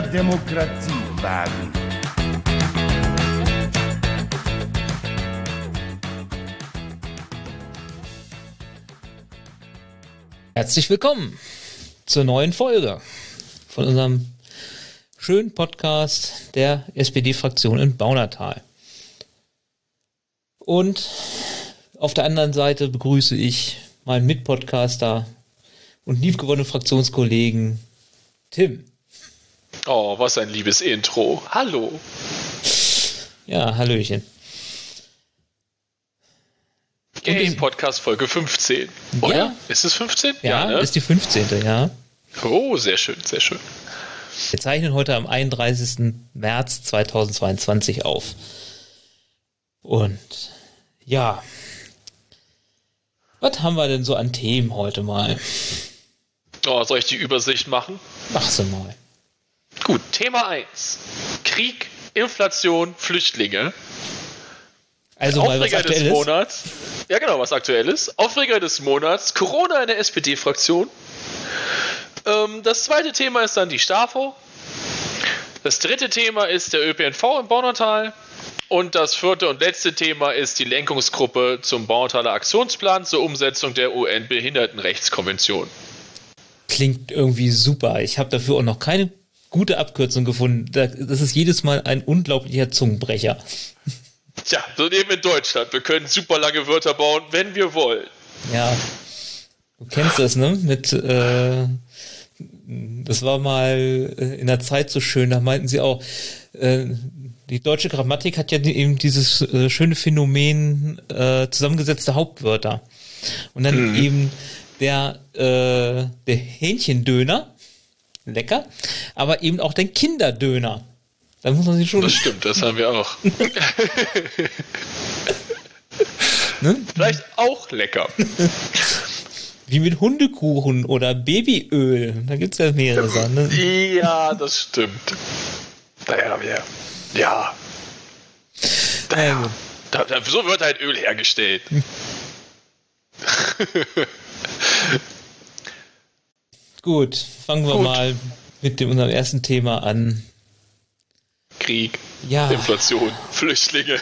mehr Demokratie wagen. Herzlich willkommen zur neuen Folge von unserem schönen Podcast der SPD-Fraktion in Baunatal. Und auf der anderen Seite begrüße ich meinen Mitpodcaster und liebgewonnenen Fraktionskollegen Tim. Oh, was ein liebes Intro. Hallo. Ja, Hallöchen. Game Podcast Folge 15. Oder? Ja. Ist es 15? Ja, ja ne? ist die 15. Ja. Oh, sehr schön, sehr schön. Wir zeichnen heute am 31. März 2022 auf. Und ja, was haben wir denn so an Themen heute mal? Oh, soll ich die Übersicht machen? Mach sie mal. Gut, Thema 1. Krieg, Inflation, Flüchtlinge. Also Aufreger des Monats. Ja, genau, was aktuell ist. Aufreger des Monats. Corona in der SPD-Fraktion. Ähm, das zweite Thema ist dann die STAFO. Das dritte Thema ist der ÖPNV im Baunatal. Und das vierte und letzte Thema ist die Lenkungsgruppe zum Baunataler Aktionsplan zur Umsetzung der UN-Behindertenrechtskonvention. Klingt irgendwie super. Ich habe dafür auch noch keine gute Abkürzung gefunden. Das ist jedes Mal ein unglaublicher Zungenbrecher. Tja, so eben in Deutschland. Wir können super lange Wörter bauen, wenn wir wollen. Ja. Du kennst das, ne? Mit, äh, das war mal äh, in der Zeit so schön, da meinten sie auch, äh, die deutsche Grammatik hat ja eben dieses äh, schöne Phänomen äh, zusammengesetzte Hauptwörter. Und dann mhm. eben der, äh, der Hähnchendöner, lecker, aber eben auch den Kinderdöner. Da muss man sich schon. Das stimmt, das haben wir auch. ne? Vielleicht auch lecker. Wie mit Hundekuchen oder Babyöl. Da gibt es ja mehrere Sachen. Ne? Ja, das stimmt. Naja, ja. Ja. Naja. Da, da, so wird halt Öl hergestellt. Gut, fangen wir Gut. mal mit dem, unserem ersten Thema an. Krieg, ja. Inflation, Flüchtlinge.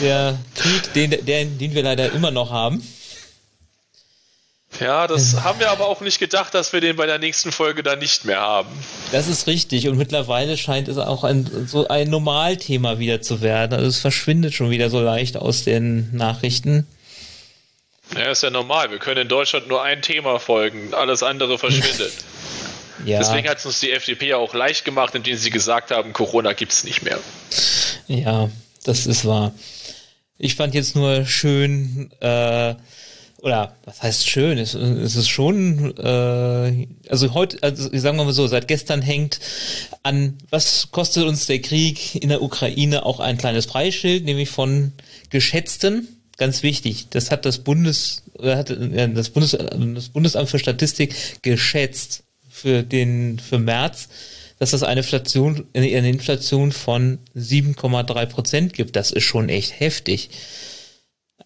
Der Krieg, den, den, den wir leider immer noch haben. Ja, das haben wir aber auch nicht gedacht, dass wir den bei der nächsten Folge dann nicht mehr haben. Das ist richtig und mittlerweile scheint es auch ein, so ein Normalthema wieder zu werden. Also es verschwindet schon wieder so leicht aus den Nachrichten. Ja, ist ja normal. Wir können in Deutschland nur ein Thema folgen, alles andere verschwindet. ja. Deswegen hat es uns die FDP ja auch leicht gemacht, indem sie gesagt haben, Corona gibt es nicht mehr. Ja, das ist wahr. Ich fand jetzt nur schön, äh, oder was heißt schön? Es, es ist schon, äh, also heute, also sagen wir mal so, seit gestern hängt an, was kostet uns der Krieg in der Ukraine auch ein kleines Preisschild, nämlich von geschätzten, ganz wichtig, das hat das Bundes, hat das, Bundes, das Bundesamt für Statistik geschätzt für den, für März, dass das eine Inflation, eine Inflation von 7,3 Prozent gibt. Das ist schon echt heftig.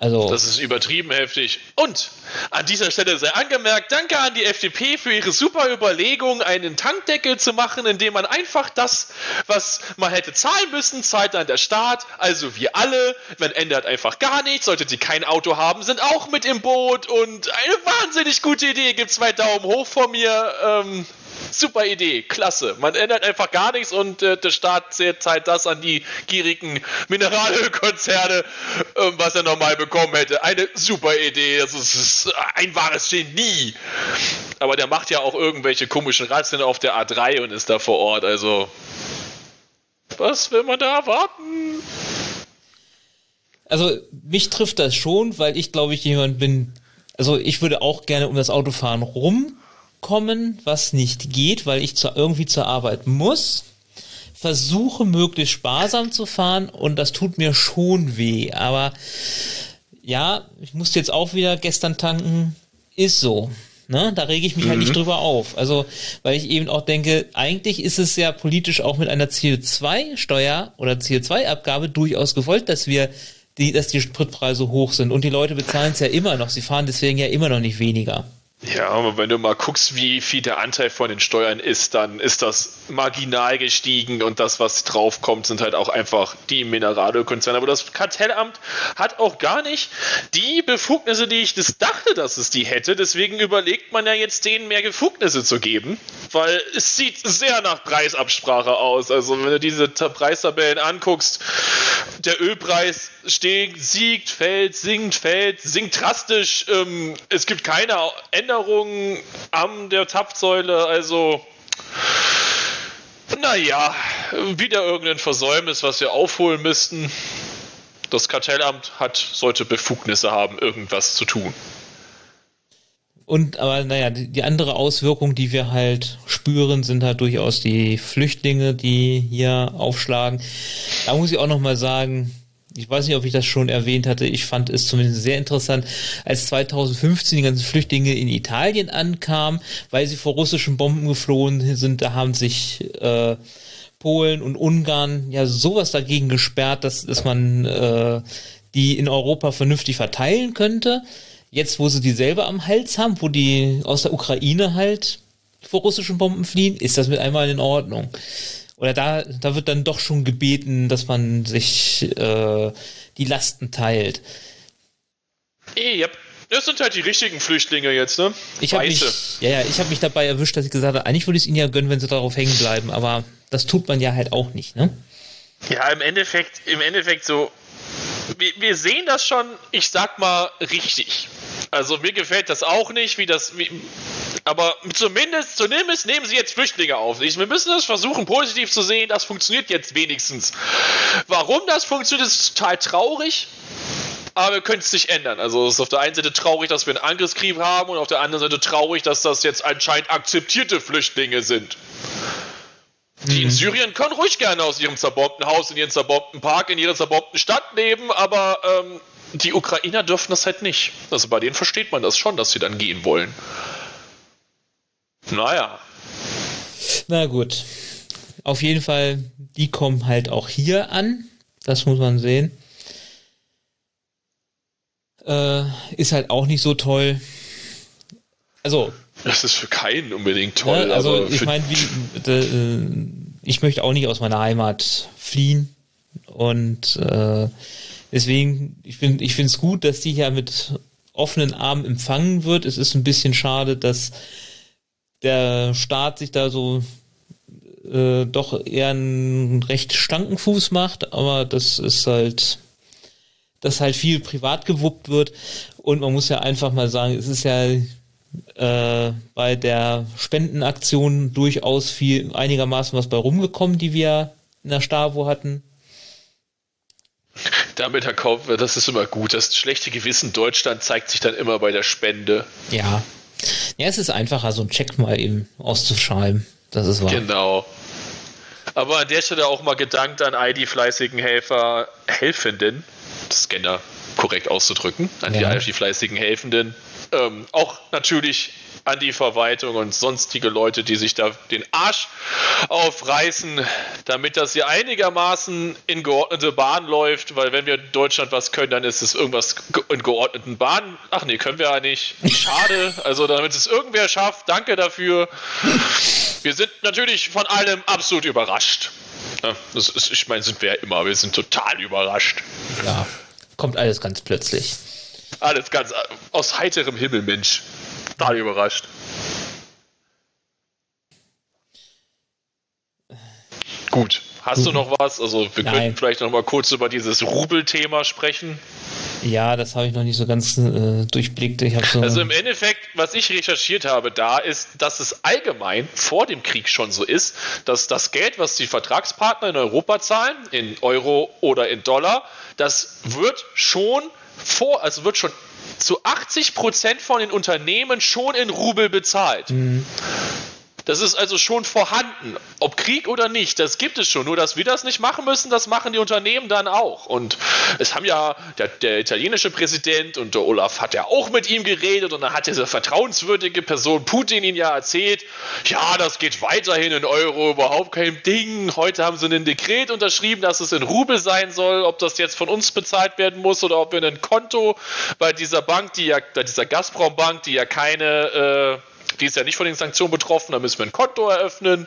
Also das ist übertrieben heftig. Und an dieser Stelle sei angemerkt, danke an die FDP für ihre super Überlegung, einen Tankdeckel zu machen, indem man einfach das, was man hätte zahlen müssen, zahlt dann der Staat, also wir alle. Man ändert einfach gar nichts. Sollte sie kein Auto haben, sind auch mit im Boot und eine wahnsinnig gute Idee. Gibt zwei Daumen hoch von mir. Ähm, Super Idee, klasse. Man ändert einfach gar nichts und äh, der Staat zahlt das an die gierigen Mineralölkonzerne, äh, was er normal bekommen hätte. Eine super Idee, das ist, ein wahres Genie. Aber der macht ja auch irgendwelche komischen Razzien auf der A3 und ist da vor Ort, also was will man da erwarten? Also mich trifft das schon, weil ich glaube ich jemand bin, also ich würde auch gerne um das Autofahren rum kommen, was nicht geht, weil ich zu, irgendwie zur Arbeit muss. Versuche möglichst sparsam zu fahren und das tut mir schon weh. Aber ja, ich musste jetzt auch wieder gestern tanken. Ist so. Ne? Da rege ich mich mhm. halt nicht mhm. drüber auf. Also, weil ich eben auch denke, eigentlich ist es ja politisch auch mit einer CO2-Steuer oder CO2-Abgabe durchaus gewollt, dass wir die, dass die Spritpreise hoch sind. Und die Leute bezahlen es ja immer noch. Sie fahren deswegen ja immer noch nicht weniger. Ja, aber wenn du mal guckst, wie viel der Anteil von den Steuern ist, dann ist das marginal gestiegen und das, was draufkommt, sind halt auch einfach die Mineralölkonzerne. Aber das Kartellamt hat auch gar nicht die Befugnisse, die ich das dachte, dass es die hätte. Deswegen überlegt man ja jetzt, denen mehr Befugnisse zu geben, weil es sieht sehr nach Preisabsprache aus. Also wenn du diese Preistabellen anguckst, der Ölpreis steht, siegt, fällt, sinkt, fällt, sinkt drastisch. Ähm, es gibt keine Änderungen an der Tapfsäule. Also naja, wieder irgendein Versäumnis, was wir aufholen müssten. Das Kartellamt hat, sollte Befugnisse haben, irgendwas zu tun. Und aber naja, die, die andere Auswirkung, die wir halt spüren, sind halt durchaus die Flüchtlinge, die hier aufschlagen. Da muss ich auch nochmal sagen, ich weiß nicht, ob ich das schon erwähnt hatte, ich fand es zumindest sehr interessant, als 2015 die ganzen Flüchtlinge in Italien ankamen, weil sie vor russischen Bomben geflohen sind, da haben sich äh, Polen und Ungarn ja sowas dagegen gesperrt, dass, dass man äh, die in Europa vernünftig verteilen könnte. Jetzt, wo sie die selber am Hals haben, wo die aus der Ukraine halt vor russischen Bomben fliehen, ist das mit einmal in Ordnung oder da, da wird dann doch schon gebeten, dass man sich äh, die Lasten teilt. Yep. Das sind halt die richtigen Flüchtlinge jetzt, ne? Ich habe mich, ja, ja, ich habe mich dabei erwischt, dass ich gesagt habe, eigentlich würde ich es ihnen ja gönnen, wenn sie darauf hängen bleiben, aber das tut man ja halt auch nicht, ne? Ja, im Endeffekt, im Endeffekt so, wir, wir sehen das schon, ich sag mal, richtig. Also mir gefällt das auch nicht, wie das, wie, aber zumindest, zumindest nehmen sie jetzt Flüchtlinge auf. wir müssen es versuchen, positiv zu sehen. Das funktioniert jetzt wenigstens. Warum das funktioniert, ist total traurig. Aber wir können es nicht ändern. Also es ist auf der einen Seite traurig, dass wir einen Angriffskrieg haben und auf der anderen Seite traurig, dass das jetzt anscheinend akzeptierte Flüchtlinge sind. Die in mhm. Syrien können ruhig gerne aus ihrem zerbombten Haus, in ihrem zerbombten Park, in ihrer zerbombten Stadt leben, aber ähm, die Ukrainer dürfen das halt nicht. Also bei denen versteht man das schon, dass sie dann gehen wollen. Naja. Na gut. Auf jeden Fall, die kommen halt auch hier an. Das muss man sehen. Äh, ist halt auch nicht so toll. Also. Das ist für keinen unbedingt toll. Ne, also ich meine, äh, ich möchte auch nicht aus meiner Heimat fliehen. Und äh, deswegen, ich finde ich es gut, dass die hier mit offenen Armen empfangen wird. Es ist ein bisschen schade, dass der Staat sich da so äh, doch eher einen recht stanken Fuß macht, aber das ist halt, dass halt viel privat gewuppt wird und man muss ja einfach mal sagen, es ist ja äh, bei der Spendenaktion durchaus viel einigermaßen was bei rumgekommen, die wir in der Stavo hatten. Damit, Herr Kauf, das ist immer gut. Das schlechte Gewissen Deutschland zeigt sich dann immer bei der Spende. Ja, ja, es ist einfacher, so einen Check mal eben auszuschreiben. Das ist wahr. Genau. Aber an der Stelle auch mal gedankt an all die fleißigen Helfer, Helfenden, Scanner korrekt auszudrücken, an ja. die, die fleißigen Helfenden. Ähm, auch natürlich an die Verwaltung und sonstige Leute, die sich da den Arsch aufreißen, damit das hier einigermaßen in geordnete Bahn läuft, weil wenn wir in Deutschland was können, dann ist es irgendwas in geordneten Bahnen. Ach nee, können wir ja nicht. Schade. Also damit es irgendwer schafft, danke dafür. Wir sind natürlich von allem absolut überrascht. Ja, ist, ich meine, sind wir ja immer. Wir sind total überrascht. Ja, kommt alles ganz plötzlich. Alles ganz aus heiterem Himmel, Mensch total überrascht. Gut, hast du noch was? Also wir Nein. könnten vielleicht noch mal kurz über dieses Rubel-Thema sprechen. Ja, das habe ich noch nicht so ganz äh, durchblickt. So also im Endeffekt, was ich recherchiert habe, da ist, dass es allgemein vor dem Krieg schon so ist, dass das Geld, was die Vertragspartner in Europa zahlen, in Euro oder in Dollar, das wird schon vor, also wird schon zu 80 Prozent von den Unternehmen schon in Rubel bezahlt. Mhm. Das ist also schon vorhanden. Ob Krieg oder nicht, das gibt es schon. Nur, dass wir das nicht machen müssen, das machen die Unternehmen dann auch. Und es haben ja der, der italienische Präsident und der Olaf hat ja auch mit ihm geredet und dann hat diese vertrauenswürdige Person Putin ihn ja erzählt, ja, das geht weiterhin in Euro, überhaupt kein Ding. Heute haben sie ein Dekret unterschrieben, dass es in Rubel sein soll, ob das jetzt von uns bezahlt werden muss oder ob wir ein Konto bei dieser Bank, die ja, bei dieser Gazprom-Bank, die ja keine äh, Die ist ja nicht von den Sanktionen betroffen, da müssen wir ein Konto eröffnen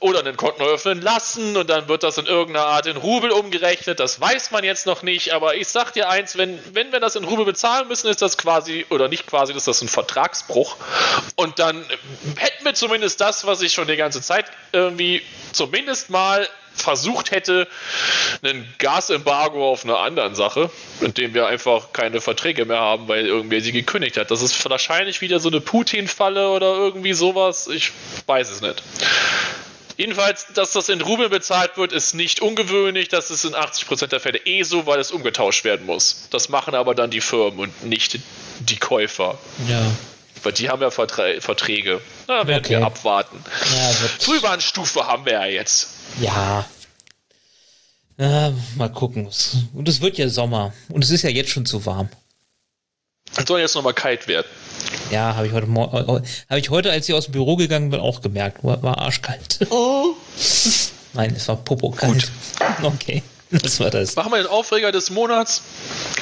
oder ein Konto eröffnen lassen und dann wird das in irgendeiner Art in Rubel umgerechnet. Das weiß man jetzt noch nicht, aber ich sag dir eins, wenn, wenn wir das in Rubel bezahlen müssen, ist das quasi, oder nicht quasi, ist das ein Vertragsbruch. Und dann hätten wir zumindest das, was ich schon die ganze Zeit irgendwie zumindest mal versucht hätte, ein Gasembargo auf einer anderen Sache, in dem wir einfach keine Verträge mehr haben, weil irgendwer sie gekündigt hat. Das ist wahrscheinlich wieder so eine Putin-Falle oder irgendwie sowas. Ich weiß es nicht. Jedenfalls, dass das in Rubel bezahlt wird, ist nicht ungewöhnlich. Das ist in 80% der Fälle eh so, weil es umgetauscht werden muss. Das machen aber dann die Firmen und nicht die Käufer. Ja. Weil die haben ja Verträ Verträge. Da werden okay. wir abwarten. Ja, Frühwarnstufe haben wir ja jetzt. Ja. ja. Mal gucken. Und es wird ja Sommer. Und es ist ja jetzt schon zu warm. Es soll jetzt nochmal kalt werden. Ja, habe ich heute habe ich heute, als ich aus dem Büro gegangen bin, auch gemerkt. War, war arschkalt. Oh. Nein, es war Popo kalt. Gut. Okay, das war das. Machen wir den Aufreger des Monats?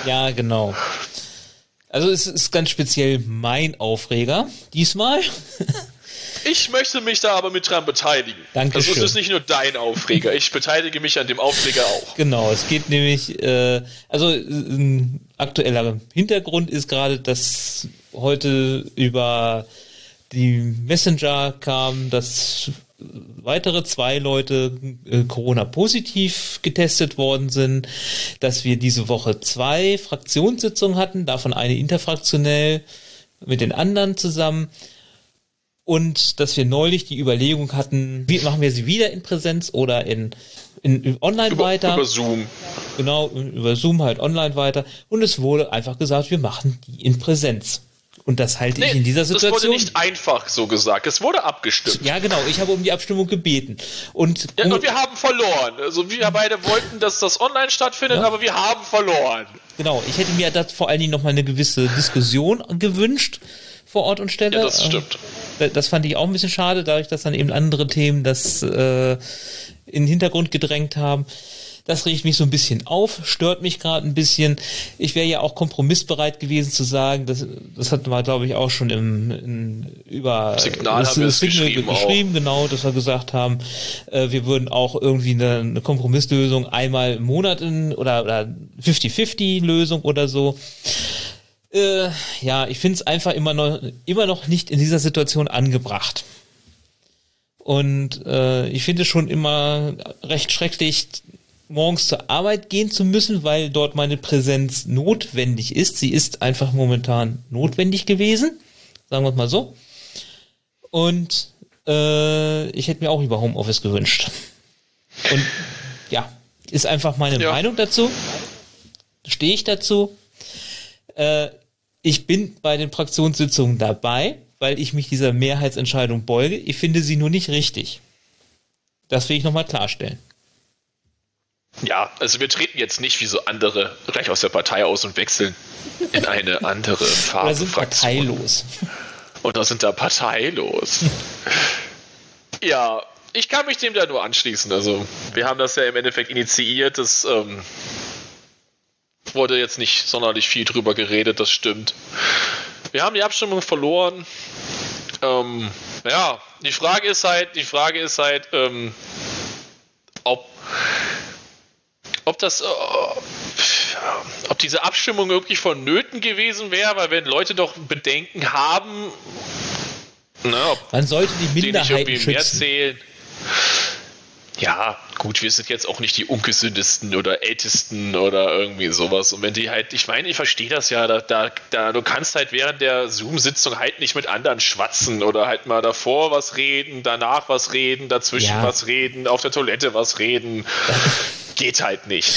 Ja, genau. Also es ist ganz speziell mein Aufreger diesmal. Ich möchte mich da aber mit dran beteiligen. Danke. Also es ist nicht nur dein Aufreger, ich beteilige mich an dem Aufreger auch. Genau, es geht nämlich, äh, also ein aktueller Hintergrund ist gerade, dass heute über die Messenger kam, dass weitere zwei Leute äh, Corona-positiv getestet worden sind, dass wir diese Woche zwei Fraktionssitzungen hatten, davon eine interfraktionell mit den anderen zusammen und dass wir neulich die Überlegung hatten, wie machen wir sie wieder in Präsenz oder in, in, in online über, weiter? Über Zoom. Genau, über Zoom halt online weiter. Und es wurde einfach gesagt, wir machen die in Präsenz. Und das halte nee, ich in dieser Situation. Das wurde nicht einfach so gesagt. Es wurde abgestimmt. Ja, genau. Ich habe um die Abstimmung gebeten. Und, ja, und wir haben verloren. Also wir beide wollten, dass das online stattfindet, ja. aber wir haben verloren. Genau. Ich hätte mir da vor allen Dingen noch mal eine gewisse Diskussion gewünscht vor Ort und Stelle. Ja, das stimmt. Das fand ich auch ein bisschen schade, dadurch, dass dann eben andere Themen das äh, in den Hintergrund gedrängt haben. Das regt mich so ein bisschen auf, stört mich gerade ein bisschen. Ich wäre ja auch kompromissbereit gewesen zu sagen, das, das hatten wir, glaube ich, auch schon im in, über Signal das, haben das Signal geschrieben, geschrieben genau, dass wir gesagt haben, äh, wir würden auch irgendwie eine, eine Kompromisslösung einmal im Monat in, oder, oder 50-50 Lösung oder so. Äh, ja, ich finde es einfach immer noch, immer noch nicht in dieser Situation angebracht. Und äh, ich finde es schon immer recht schrecklich, morgens zur Arbeit gehen zu müssen, weil dort meine Präsenz notwendig ist. Sie ist einfach momentan notwendig gewesen, sagen wir es mal so. Und äh, ich hätte mir auch lieber Homeoffice gewünscht. Und ja, ist einfach meine ja. Meinung dazu. Stehe ich dazu. Äh, ich bin bei den Fraktionssitzungen dabei, weil ich mich dieser Mehrheitsentscheidung beuge. Ich finde sie nur nicht richtig. Das will ich nochmal klarstellen. Ja, also wir treten jetzt nicht wie so andere recht aus der Partei aus und wechseln in eine andere Farbe. Oder sind Fraktion. parteilos. Oder sind da parteilos. ja, ich kann mich dem da nur anschließen. Also wir haben das ja im Endeffekt initiiert. Das ähm, wurde jetzt nicht sonderlich viel drüber geredet, das stimmt. Wir haben die Abstimmung verloren. Ähm, ja, die Frage ist halt, die Frage ist halt, ähm, ob ob das, äh, ob diese Abstimmung wirklich vonnöten gewesen wäre, weil wenn Leute doch Bedenken haben, ne, man sollte die Minderheiten schützen. Mehr zählen. Ja, gut, wir sind jetzt auch nicht die ungesündesten oder ältesten oder irgendwie sowas. Und wenn die halt, ich meine, ich verstehe das ja, da, da, da, du kannst halt während der Zoom-Sitzung halt nicht mit anderen schwatzen oder halt mal davor was reden, danach was reden, dazwischen ja. was reden, auf der Toilette was reden. geht halt nicht.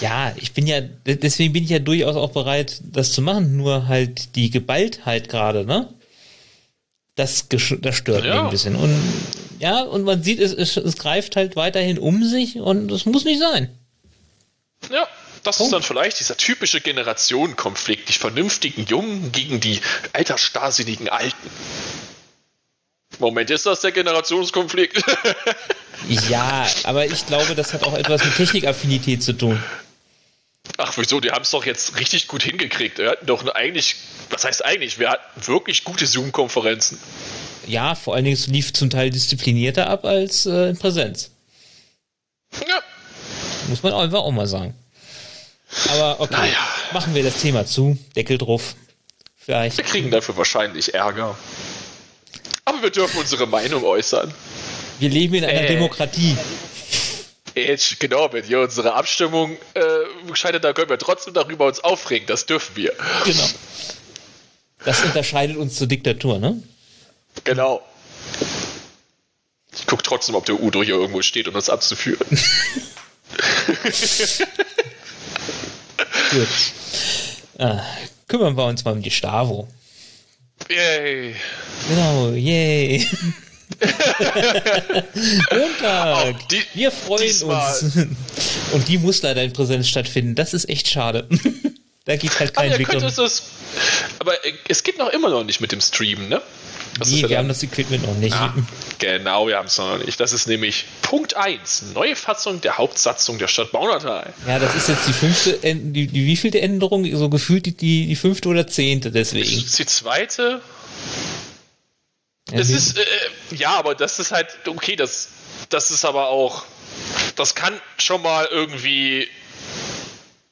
Ja, ich bin ja, deswegen bin ich ja durchaus auch bereit, das zu machen, nur halt die Geballtheit gerade, ne? Das, das stört ja. mich ein bisschen. Und ja, und man sieht, es, es, es greift halt weiterhin um sich und das muss nicht sein. Ja, das Punkt. ist dann vielleicht dieser typische Generationenkonflikt, die vernünftigen Jungen gegen die altersstarrsinnigen Alten. Moment, ist das der Generationskonflikt? ja, aber ich glaube, das hat auch etwas mit Technikaffinität zu tun. Ach, wieso? Die haben es doch jetzt richtig gut hingekriegt. Wir hatten doch eigentlich, was heißt eigentlich? Wir hatten wirklich gute Zoom-Konferenzen. Ja, vor allen Dingen es lief zum Teil disziplinierter ab als äh, in Präsenz. Ja. Muss man einfach auch mal sagen. Aber okay, naja. machen wir das Thema zu. Deckel drauf. Vielleicht. Wir kriegen dafür wahrscheinlich Ärger. Aber wir dürfen unsere Meinung äußern. Wir leben in einer äh. Demokratie. Jetzt, genau, wenn hier unsere Abstimmung äh, scheitert, dann können wir trotzdem darüber uns aufregen. Das dürfen wir. Genau. Das unterscheidet uns zur Diktatur, ne? Genau. Ich gucke trotzdem, ob der Udo hier irgendwo steht, um das abzuführen. Gut. Ah, kümmern wir uns mal um die Stavo. Yay. Genau, yay. Montag. Die, wir freuen diesmal. uns. Und die muss leider in Präsenz stattfinden. Das ist echt schade. da geht halt kein Weg um. Aber es geht noch immer noch nicht mit dem Streamen, ne? Was nee, wir haben das Equipment noch nicht. Ah, genau, wir haben es noch nicht. Das ist nämlich Punkt 1. Neue Fassung der Hauptsatzung der Stadt Baunatal. Ja, das ist jetzt die fünfte, die, die wievielte Änderung? So gefühlt die, die, die fünfte oder zehnte, deswegen. Das ist die zweite. Ja, es ist, äh, ja, aber das ist halt, okay, das, das ist aber auch, das kann schon mal irgendwie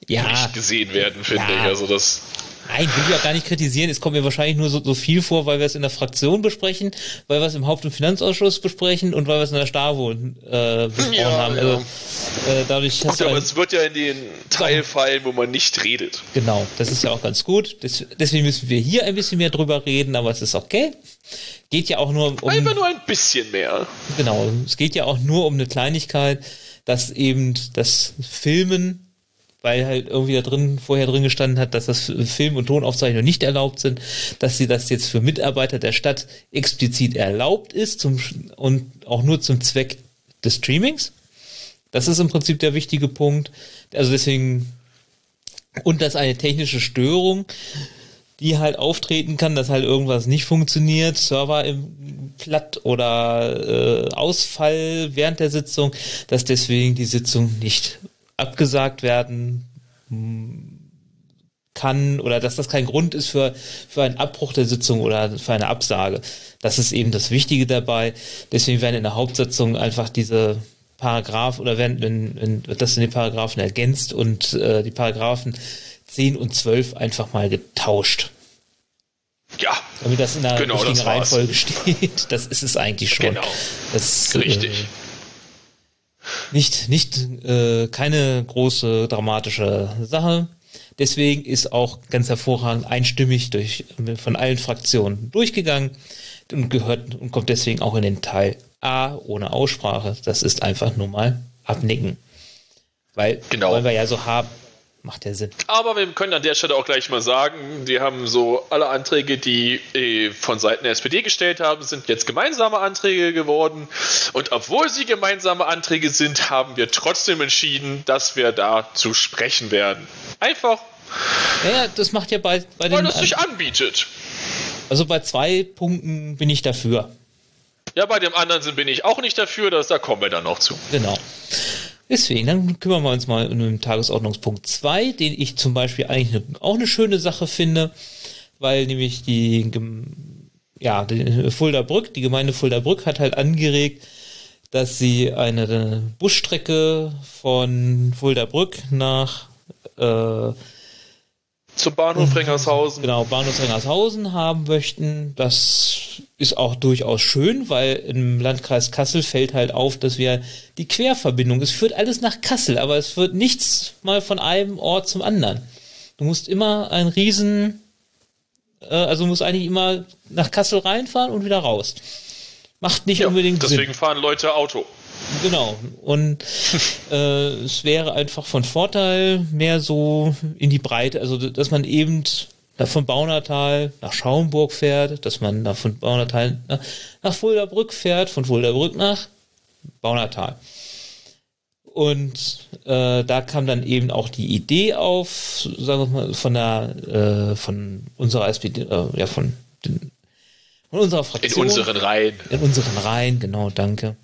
ja. nicht gesehen werden, finde ja. ich. Also das. Nein, will ich auch gar nicht kritisieren. Es kommt mir wahrscheinlich nur so, so viel vor, weil wir es in der Fraktion besprechen, weil wir es im Haupt- und Finanzausschuss besprechen und weil wir es in der Stavo äh, besprochen ja, haben. Ja. Also, äh, dadurch Gut, aber es wird ja in den Teil fallen, wo man nicht redet. Genau, das ist ja auch ganz gut. Das, deswegen müssen wir hier ein bisschen mehr drüber reden, aber es ist okay. Geht ja auch nur um. Einfach nur ein bisschen mehr. Genau, es geht ja auch nur um eine Kleinigkeit, dass eben das Filmen weil halt irgendwie da drin, vorher drin gestanden hat, dass das Film- und Tonaufzeichnungen nicht erlaubt sind, dass sie das jetzt für Mitarbeiter der Stadt explizit erlaubt ist zum, und auch nur zum Zweck des Streamings. Das ist im Prinzip der wichtige Punkt. Also deswegen, und dass eine technische Störung, die halt auftreten kann, dass halt irgendwas nicht funktioniert, Server im platt oder äh, Ausfall während der Sitzung, dass deswegen die Sitzung nicht abgesagt werden kann oder dass das kein Grund ist für, für einen Abbruch der Sitzung oder für eine Absage. Das ist eben das Wichtige dabei. Deswegen werden in der Hauptsitzung einfach diese Paragraph oder werden in, in, das in den Paragraphen ergänzt und äh, die Paragraphen 10 und 12 einfach mal getauscht. Ja. Damit das in der genau, richtigen Reihenfolge steht. Das ist es eigentlich schon. Genau. Das, Richtig. Äh, nicht, nicht, äh, keine große dramatische Sache. Deswegen ist auch ganz hervorragend einstimmig durch, von allen Fraktionen durchgegangen und gehört und kommt deswegen auch in den Teil A ohne Aussprache. Das ist einfach nur mal abnicken. Weil genau. wollen wir ja so haben. Macht ja Sinn. Aber wir können an der Stelle auch gleich mal sagen, die haben so alle Anträge, die äh, von Seiten der SPD gestellt haben, sind jetzt gemeinsame Anträge geworden. Und obwohl sie gemeinsame Anträge sind, haben wir trotzdem entschieden, dass wir da zu sprechen werden. Einfach. Ja, das macht ja bei, bei den. Weil es sich anbietet. Also bei zwei Punkten bin ich dafür. Ja, bei dem anderen bin ich auch nicht dafür, das, da kommen wir dann noch zu. Genau. Deswegen, dann kümmern wir uns mal um den Tagesordnungspunkt 2, den ich zum Beispiel eigentlich auch eine schöne Sache finde, weil nämlich die, ja, die Fulda-Brück, die Gemeinde Fulda-Brück hat halt angeregt, dass sie eine Busstrecke von Fulda-Brück nach äh, zum Bahnhof Rengershausen. Genau, Bahnhof Rengershausen haben möchten. Das ist auch durchaus schön, weil im Landkreis Kassel fällt halt auf, dass wir die Querverbindung, es führt alles nach Kassel, aber es führt nichts mal von einem Ort zum anderen. Du musst immer ein Riesen, äh, also musst eigentlich immer nach Kassel reinfahren und wieder raus. Macht nicht ja, unbedingt deswegen Sinn. Deswegen fahren Leute Auto. Genau. Und äh, es wäre einfach von Vorteil mehr so in die Breite, also dass man eben von Baunatal nach Schaumburg fährt, dass man da von Baunatal nach, nach Fuldabrück fährt, von Fuldabrück nach Baunatal. Und äh, da kam dann eben auch die Idee auf, sagen wir mal, von der, äh, von unserer SPD, äh, ja, von, den, von unserer Fraktion. In unseren Reihen. In unseren Reihen, genau, danke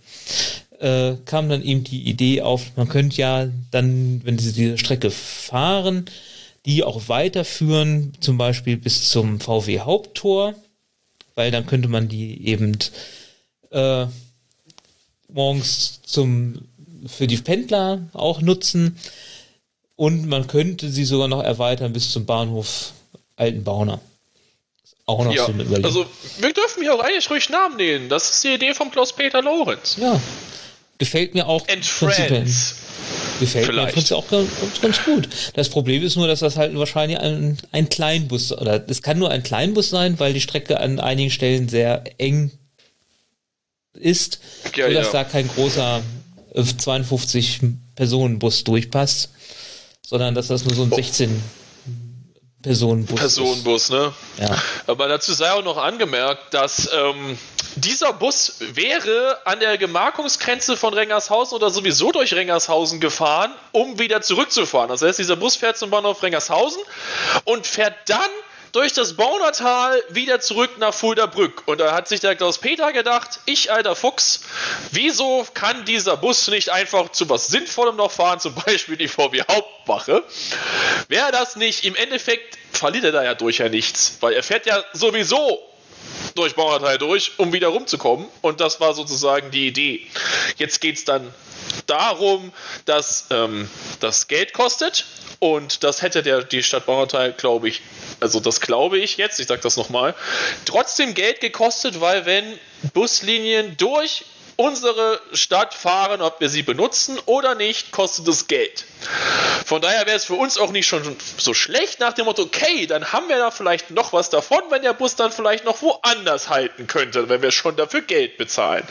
äh, kam dann eben die Idee auf, man könnte ja dann, wenn sie diese Strecke fahren, die auch weiterführen, zum Beispiel bis zum VW Haupttor, weil dann könnte man die eben äh, morgens zum für die Pendler auch nutzen und man könnte sie sogar noch erweitern bis zum Bahnhof Altenbauner. Auch noch ja, so eine Überlegung. Also, wir dürfen hier auch eigentlich ruhig Namen nehmen. Das ist die Idee von Klaus-Peter Lorenz. Ja. Gefällt mir auch. And Friends. Gefällt Vielleicht. mir auch ganz, ganz, gut. Das Problem ist nur, dass das halt wahrscheinlich ein, ein Kleinbus oder es kann nur ein Kleinbus sein, weil die Strecke an einigen Stellen sehr eng ist, ja, sodass ja. da kein großer 52 äh, Personenbus durchpasst, sondern dass das nur so ein 16 Personenbus. Personenbus, ne? Ja. Aber dazu sei auch noch angemerkt, dass ähm, dieser Bus wäre an der Gemarkungsgrenze von Rengershausen oder sowieso durch Rengershausen gefahren, um wieder zurückzufahren. Das heißt, dieser Bus fährt zum Bahnhof Rengershausen und fährt dann durch das Baunertal wieder zurück nach Fuldabrück. Und da hat sich der Klaus-Peter gedacht, ich alter Fuchs, wieso kann dieser Bus nicht einfach zu was Sinnvollem noch fahren, zum Beispiel die VW Hauptwache? Wäre das nicht, im Endeffekt verliert er da ja durch ja nichts, weil er fährt ja sowieso durch Bauerteil durch, um wieder rumzukommen. Und das war sozusagen die Idee. Jetzt geht es dann darum, dass ähm, das Geld kostet. Und das hätte der, die Stadt Bauerteil, glaube ich, also das glaube ich jetzt, ich sage das nochmal, trotzdem Geld gekostet, weil wenn Buslinien durch unsere Stadt fahren, ob wir sie benutzen oder nicht, kostet es Geld. Von daher wäre es für uns auch nicht schon so schlecht nach dem Motto, okay, dann haben wir da vielleicht noch was davon, wenn der Bus dann vielleicht noch woanders halten könnte, wenn wir schon dafür Geld bezahlen.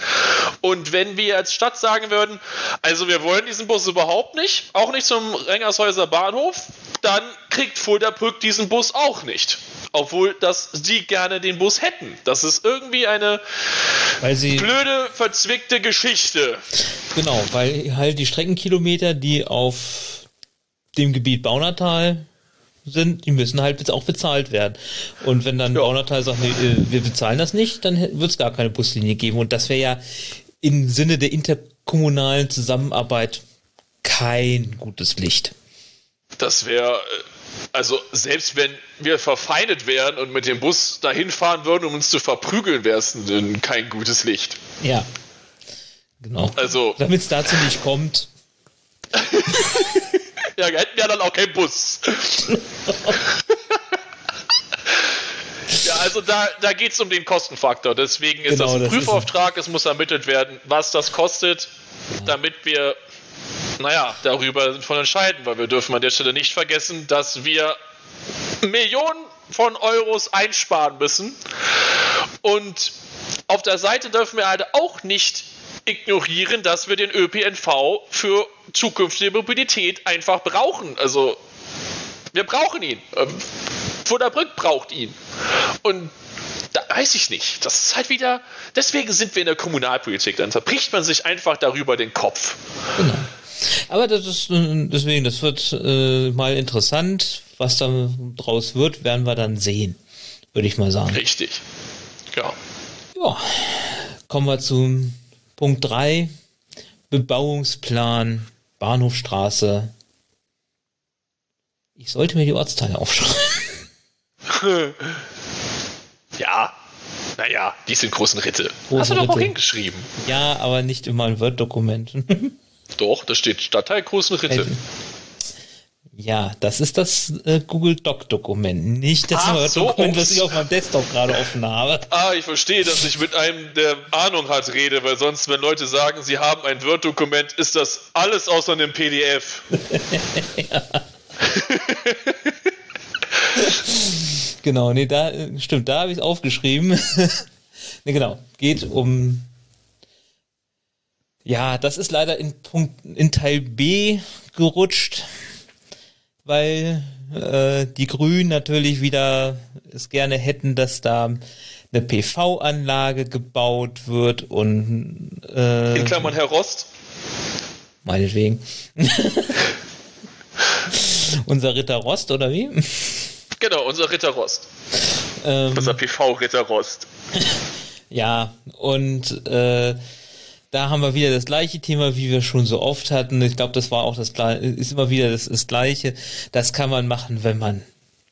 Und wenn wir als Stadt sagen würden, also wir wollen diesen Bus überhaupt nicht, auch nicht zum Rengershäuser Bahnhof, dann kriegt Fuldabrück diesen Bus auch nicht. Obwohl dass sie gerne den Bus hätten. Das ist irgendwie eine blöde, verzwickte Geschichte. Genau, weil halt die Streckenkilometer, die auf dem Gebiet Baunatal sind, die müssen halt jetzt auch bezahlt werden. Und wenn dann ja. Baunatal sagt, nee, äh, wir bezahlen das nicht, dann wird es gar keine Buslinie geben. Und das wäre ja im Sinne der interkommunalen Zusammenarbeit kein gutes Licht. Das wäre, äh, also selbst wenn wir verfeindet wären und mit dem Bus dahin fahren würden, um uns zu verprügeln, wäre es kein gutes Licht. Ja. Genau. Also. Damit es dazu nicht kommt. ja, wir hätten ja dann auch keinen Bus. ja, also da, da geht es um den Kostenfaktor. Deswegen ist genau, das ein das Prüfauftrag. Es muss ermittelt werden, was das kostet, ja. damit wir naja, darüber sinnvoll entscheiden, weil wir dürfen an der Stelle nicht vergessen, dass wir Millionen von Euros einsparen müssen. Und auf der Seite dürfen wir halt auch nicht ignorieren, dass wir den ÖPNV für zukünftige Mobilität einfach brauchen. Also wir brauchen ihn. Ähm, braucht ihn. Und da weiß ich nicht. Das ist halt wieder. Deswegen sind wir in der Kommunalpolitik. Dann zerbricht man sich einfach darüber den Kopf. Genau. Aber das ist deswegen, das wird äh, mal interessant. Was da draus wird, werden wir dann sehen, würde ich mal sagen. Richtig. Ja. Ja. Kommen wir zum Punkt 3. Bebauungsplan, Bahnhofstraße. Ich sollte mir die Ortsteile aufschreiben. ja. Naja, die sind großen Ritte. Große Hast du doch auch hingeschrieben. Ja, aber nicht immer ein Word-Dokument. Doch, da steht Stadtteil Großenritte. Ja, das ist das äh, Google Doc-Dokument, nicht das Word-Dokument, so, was ich auf meinem Desktop gerade offen habe. Ah, ich verstehe, dass ich mit einem, der Ahnung hat, rede, weil sonst, wenn Leute sagen, sie haben ein Word-Dokument, ist das alles außer einem PDF. genau, nee, da, stimmt, da habe ich es aufgeschrieben. nee, genau, geht um ja, das ist leider in, Punkt, in Teil B gerutscht, weil äh, die Grünen natürlich wieder es gerne hätten, dass da eine PV-Anlage gebaut wird und äh, in Klammern Herr Rost. Meinetwegen. unser Ritter Rost, oder wie? Genau, unser Ritter Rost. Ähm, unser PV-Ritter Rost. ja, und äh, da haben wir wieder das gleiche Thema, wie wir schon so oft hatten. Ich glaube, das war auch das ist immer wieder das, das gleiche. Das kann man machen, wenn man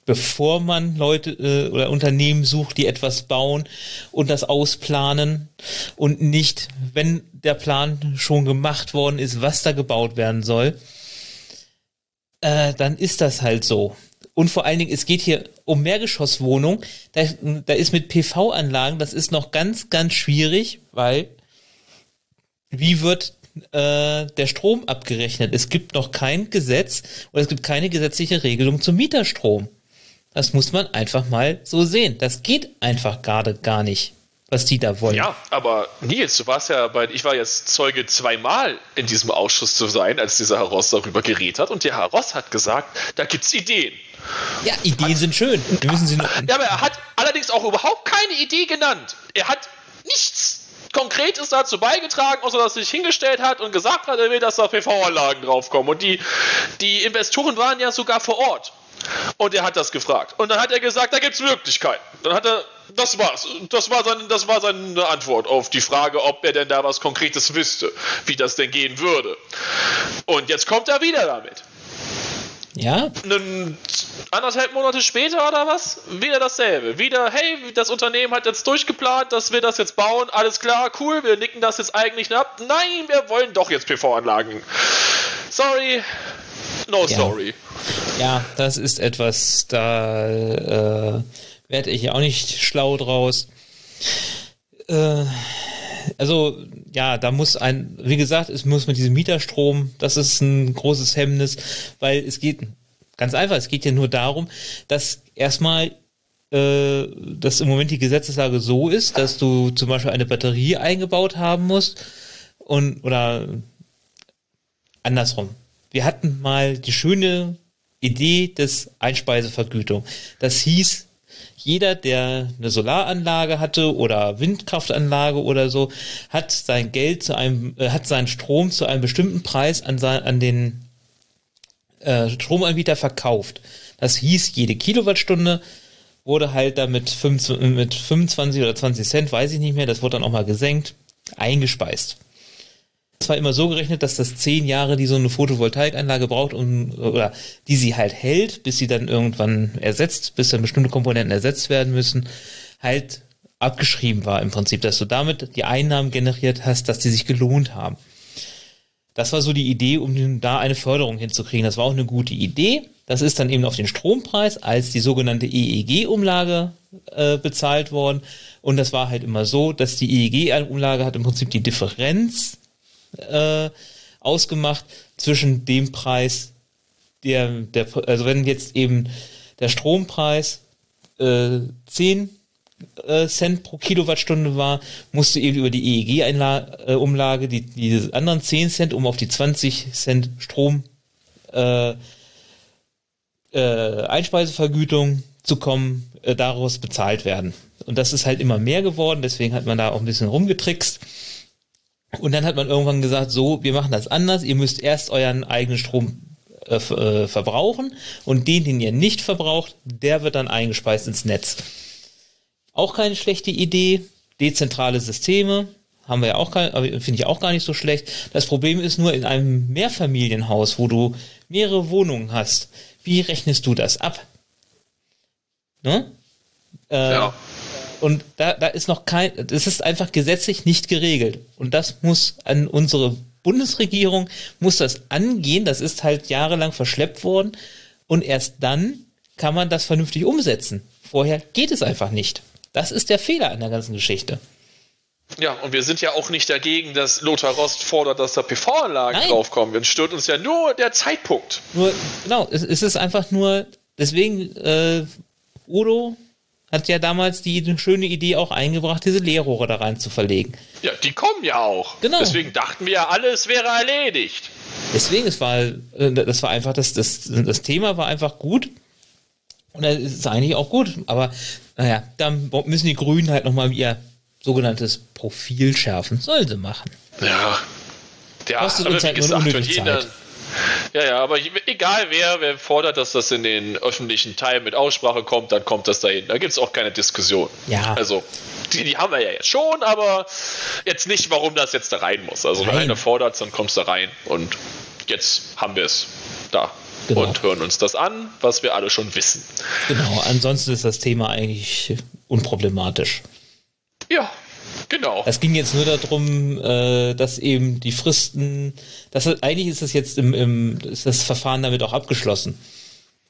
bevor man Leute äh, oder Unternehmen sucht, die etwas bauen und das ausplanen und nicht, wenn der Plan schon gemacht worden ist, was da gebaut werden soll, äh, dann ist das halt so. Und vor allen Dingen, es geht hier um Mehrgeschosswohnungen. Da, da ist mit PV-Anlagen, das ist noch ganz, ganz schwierig, weil wie wird äh, der Strom abgerechnet? Es gibt noch kein Gesetz oder es gibt keine gesetzliche Regelung zum Mieterstrom. Das muss man einfach mal so sehen. Das geht einfach gerade gar nicht, was die da wollen. Ja, aber Nils, du warst ja bei, ich war jetzt Zeuge zweimal in diesem Ausschuss zu sein, als dieser Herr Ross darüber geredet hat. Und der Herr Ross hat gesagt, da gibt es Ideen. Ja, Ideen hat, sind schön. Wir müssen sie nur ja, aber er hat allerdings auch überhaupt keine Idee genannt. Er hat nichts Konkretes dazu beigetragen, außer dass er sich hingestellt hat und gesagt hat, er will, dass da PV-Anlagen draufkommen. Und die, die Investoren waren ja sogar vor Ort. Und er hat das gefragt. Und dann hat er gesagt, da gibt es Möglichkeiten. Dann hat er, das war's. Das war, sein, das war seine Antwort auf die Frage, ob er denn da was Konkretes wüsste, wie das denn gehen würde. Und jetzt kommt er wieder damit. Ja. Einen, anderthalb Monate später oder was? Wieder dasselbe. Wieder, hey, das Unternehmen hat jetzt durchgeplant, dass wir das jetzt bauen. Alles klar, cool, wir nicken das jetzt eigentlich ab. Nein, wir wollen doch jetzt PV-Anlagen. Sorry, no ja. sorry. Ja, das ist etwas, da äh, werde ich auch nicht schlau draus. Äh, also ja, da muss ein, wie gesagt, es muss mit diesem Mieterstrom, das ist ein großes Hemmnis, weil es geht ganz einfach, es geht ja nur darum, dass erstmal äh, dass im Moment die Gesetzeslage so ist, dass du zum Beispiel eine Batterie eingebaut haben musst und oder andersrum. Wir hatten mal die schöne Idee des Einspeisevergütung. Das hieß, jeder, der eine Solaranlage hatte oder Windkraftanlage oder so, hat sein Geld zu einem, äh, hat seinen Strom zu einem bestimmten Preis an, sein, an den äh, Stromanbieter verkauft. Das hieß, jede Kilowattstunde wurde halt damit 25, mit 25 oder 20 Cent, weiß ich nicht mehr, das wurde dann auch mal gesenkt, eingespeist zwar immer so gerechnet, dass das zehn Jahre, die so eine Photovoltaikanlage braucht, um, oder die sie halt hält, bis sie dann irgendwann ersetzt, bis dann bestimmte Komponenten ersetzt werden müssen, halt abgeschrieben war im Prinzip, dass du damit die Einnahmen generiert hast, dass die sich gelohnt haben. Das war so die Idee, um da eine Förderung hinzukriegen. Das war auch eine gute Idee. Das ist dann eben auf den Strompreis als die sogenannte EEG-Umlage äh, bezahlt worden. Und das war halt immer so, dass die EEG-Umlage hat im Prinzip die Differenz äh, ausgemacht zwischen dem Preis, der, der, also wenn jetzt eben der Strompreis äh, 10 äh, Cent pro Kilowattstunde war, musste eben über die EEG-Umlage die, die anderen 10 Cent, um auf die 20 Cent Strom äh, äh, Einspeisevergütung zu kommen, äh, daraus bezahlt werden. Und das ist halt immer mehr geworden, deswegen hat man da auch ein bisschen rumgetrickst. Und dann hat man irgendwann gesagt, so, wir machen das anders, ihr müsst erst euren eigenen Strom äh, äh, verbrauchen und den, den ihr nicht verbraucht, der wird dann eingespeist ins Netz. Auch keine schlechte Idee. Dezentrale Systeme haben wir ja auch, finde ich auch gar nicht so schlecht. Das Problem ist nur in einem Mehrfamilienhaus, wo du mehrere Wohnungen hast. Wie rechnest du das ab? Ne? Äh, ja. Und da, da ist noch kein, das ist einfach gesetzlich nicht geregelt. Und das muss an unsere Bundesregierung, muss das angehen. Das ist halt jahrelang verschleppt worden. Und erst dann kann man das vernünftig umsetzen. Vorher geht es einfach nicht. Das ist der Fehler an der ganzen Geschichte. Ja, und wir sind ja auch nicht dagegen, dass Lothar Rost fordert, dass da PV-Anlagen draufkommen. Uns stört uns ja nur der Zeitpunkt. Nur, genau, es, es ist einfach nur, deswegen, äh, Udo hat ja damals die schöne Idee auch eingebracht, diese Leerrohre da rein zu verlegen. Ja, die kommen ja auch. Genau. Deswegen dachten wir ja alle, es wäre erledigt. Deswegen, es war, äh, das war einfach, das, das, das Thema war einfach gut. Und das ist eigentlich auch gut. Aber naja, dann müssen die Grünen halt nochmal ihr sogenanntes Profil schärfen. Sollen sie machen. Ja. Ja, Kostet uns halt gesagt, nur unnötig Zeit. Ja, ja, aber egal wer, wer fordert, dass das in den öffentlichen Teil mit Aussprache kommt, dann kommt das dahin. Da gibt es auch keine Diskussion. Ja. Also, die, die, haben wir ja jetzt schon, aber jetzt nicht, warum das jetzt da rein muss. Also, Nein. wenn einer fordert, dann kommst du rein und jetzt haben wir es da. Genau. Und hören uns das an, was wir alle schon wissen. Genau, ansonsten ist das Thema eigentlich unproblematisch. Ja, Genau. Es ging jetzt nur darum, äh, dass eben die Fristen, das eigentlich ist das jetzt im, im ist das Verfahren damit auch abgeschlossen.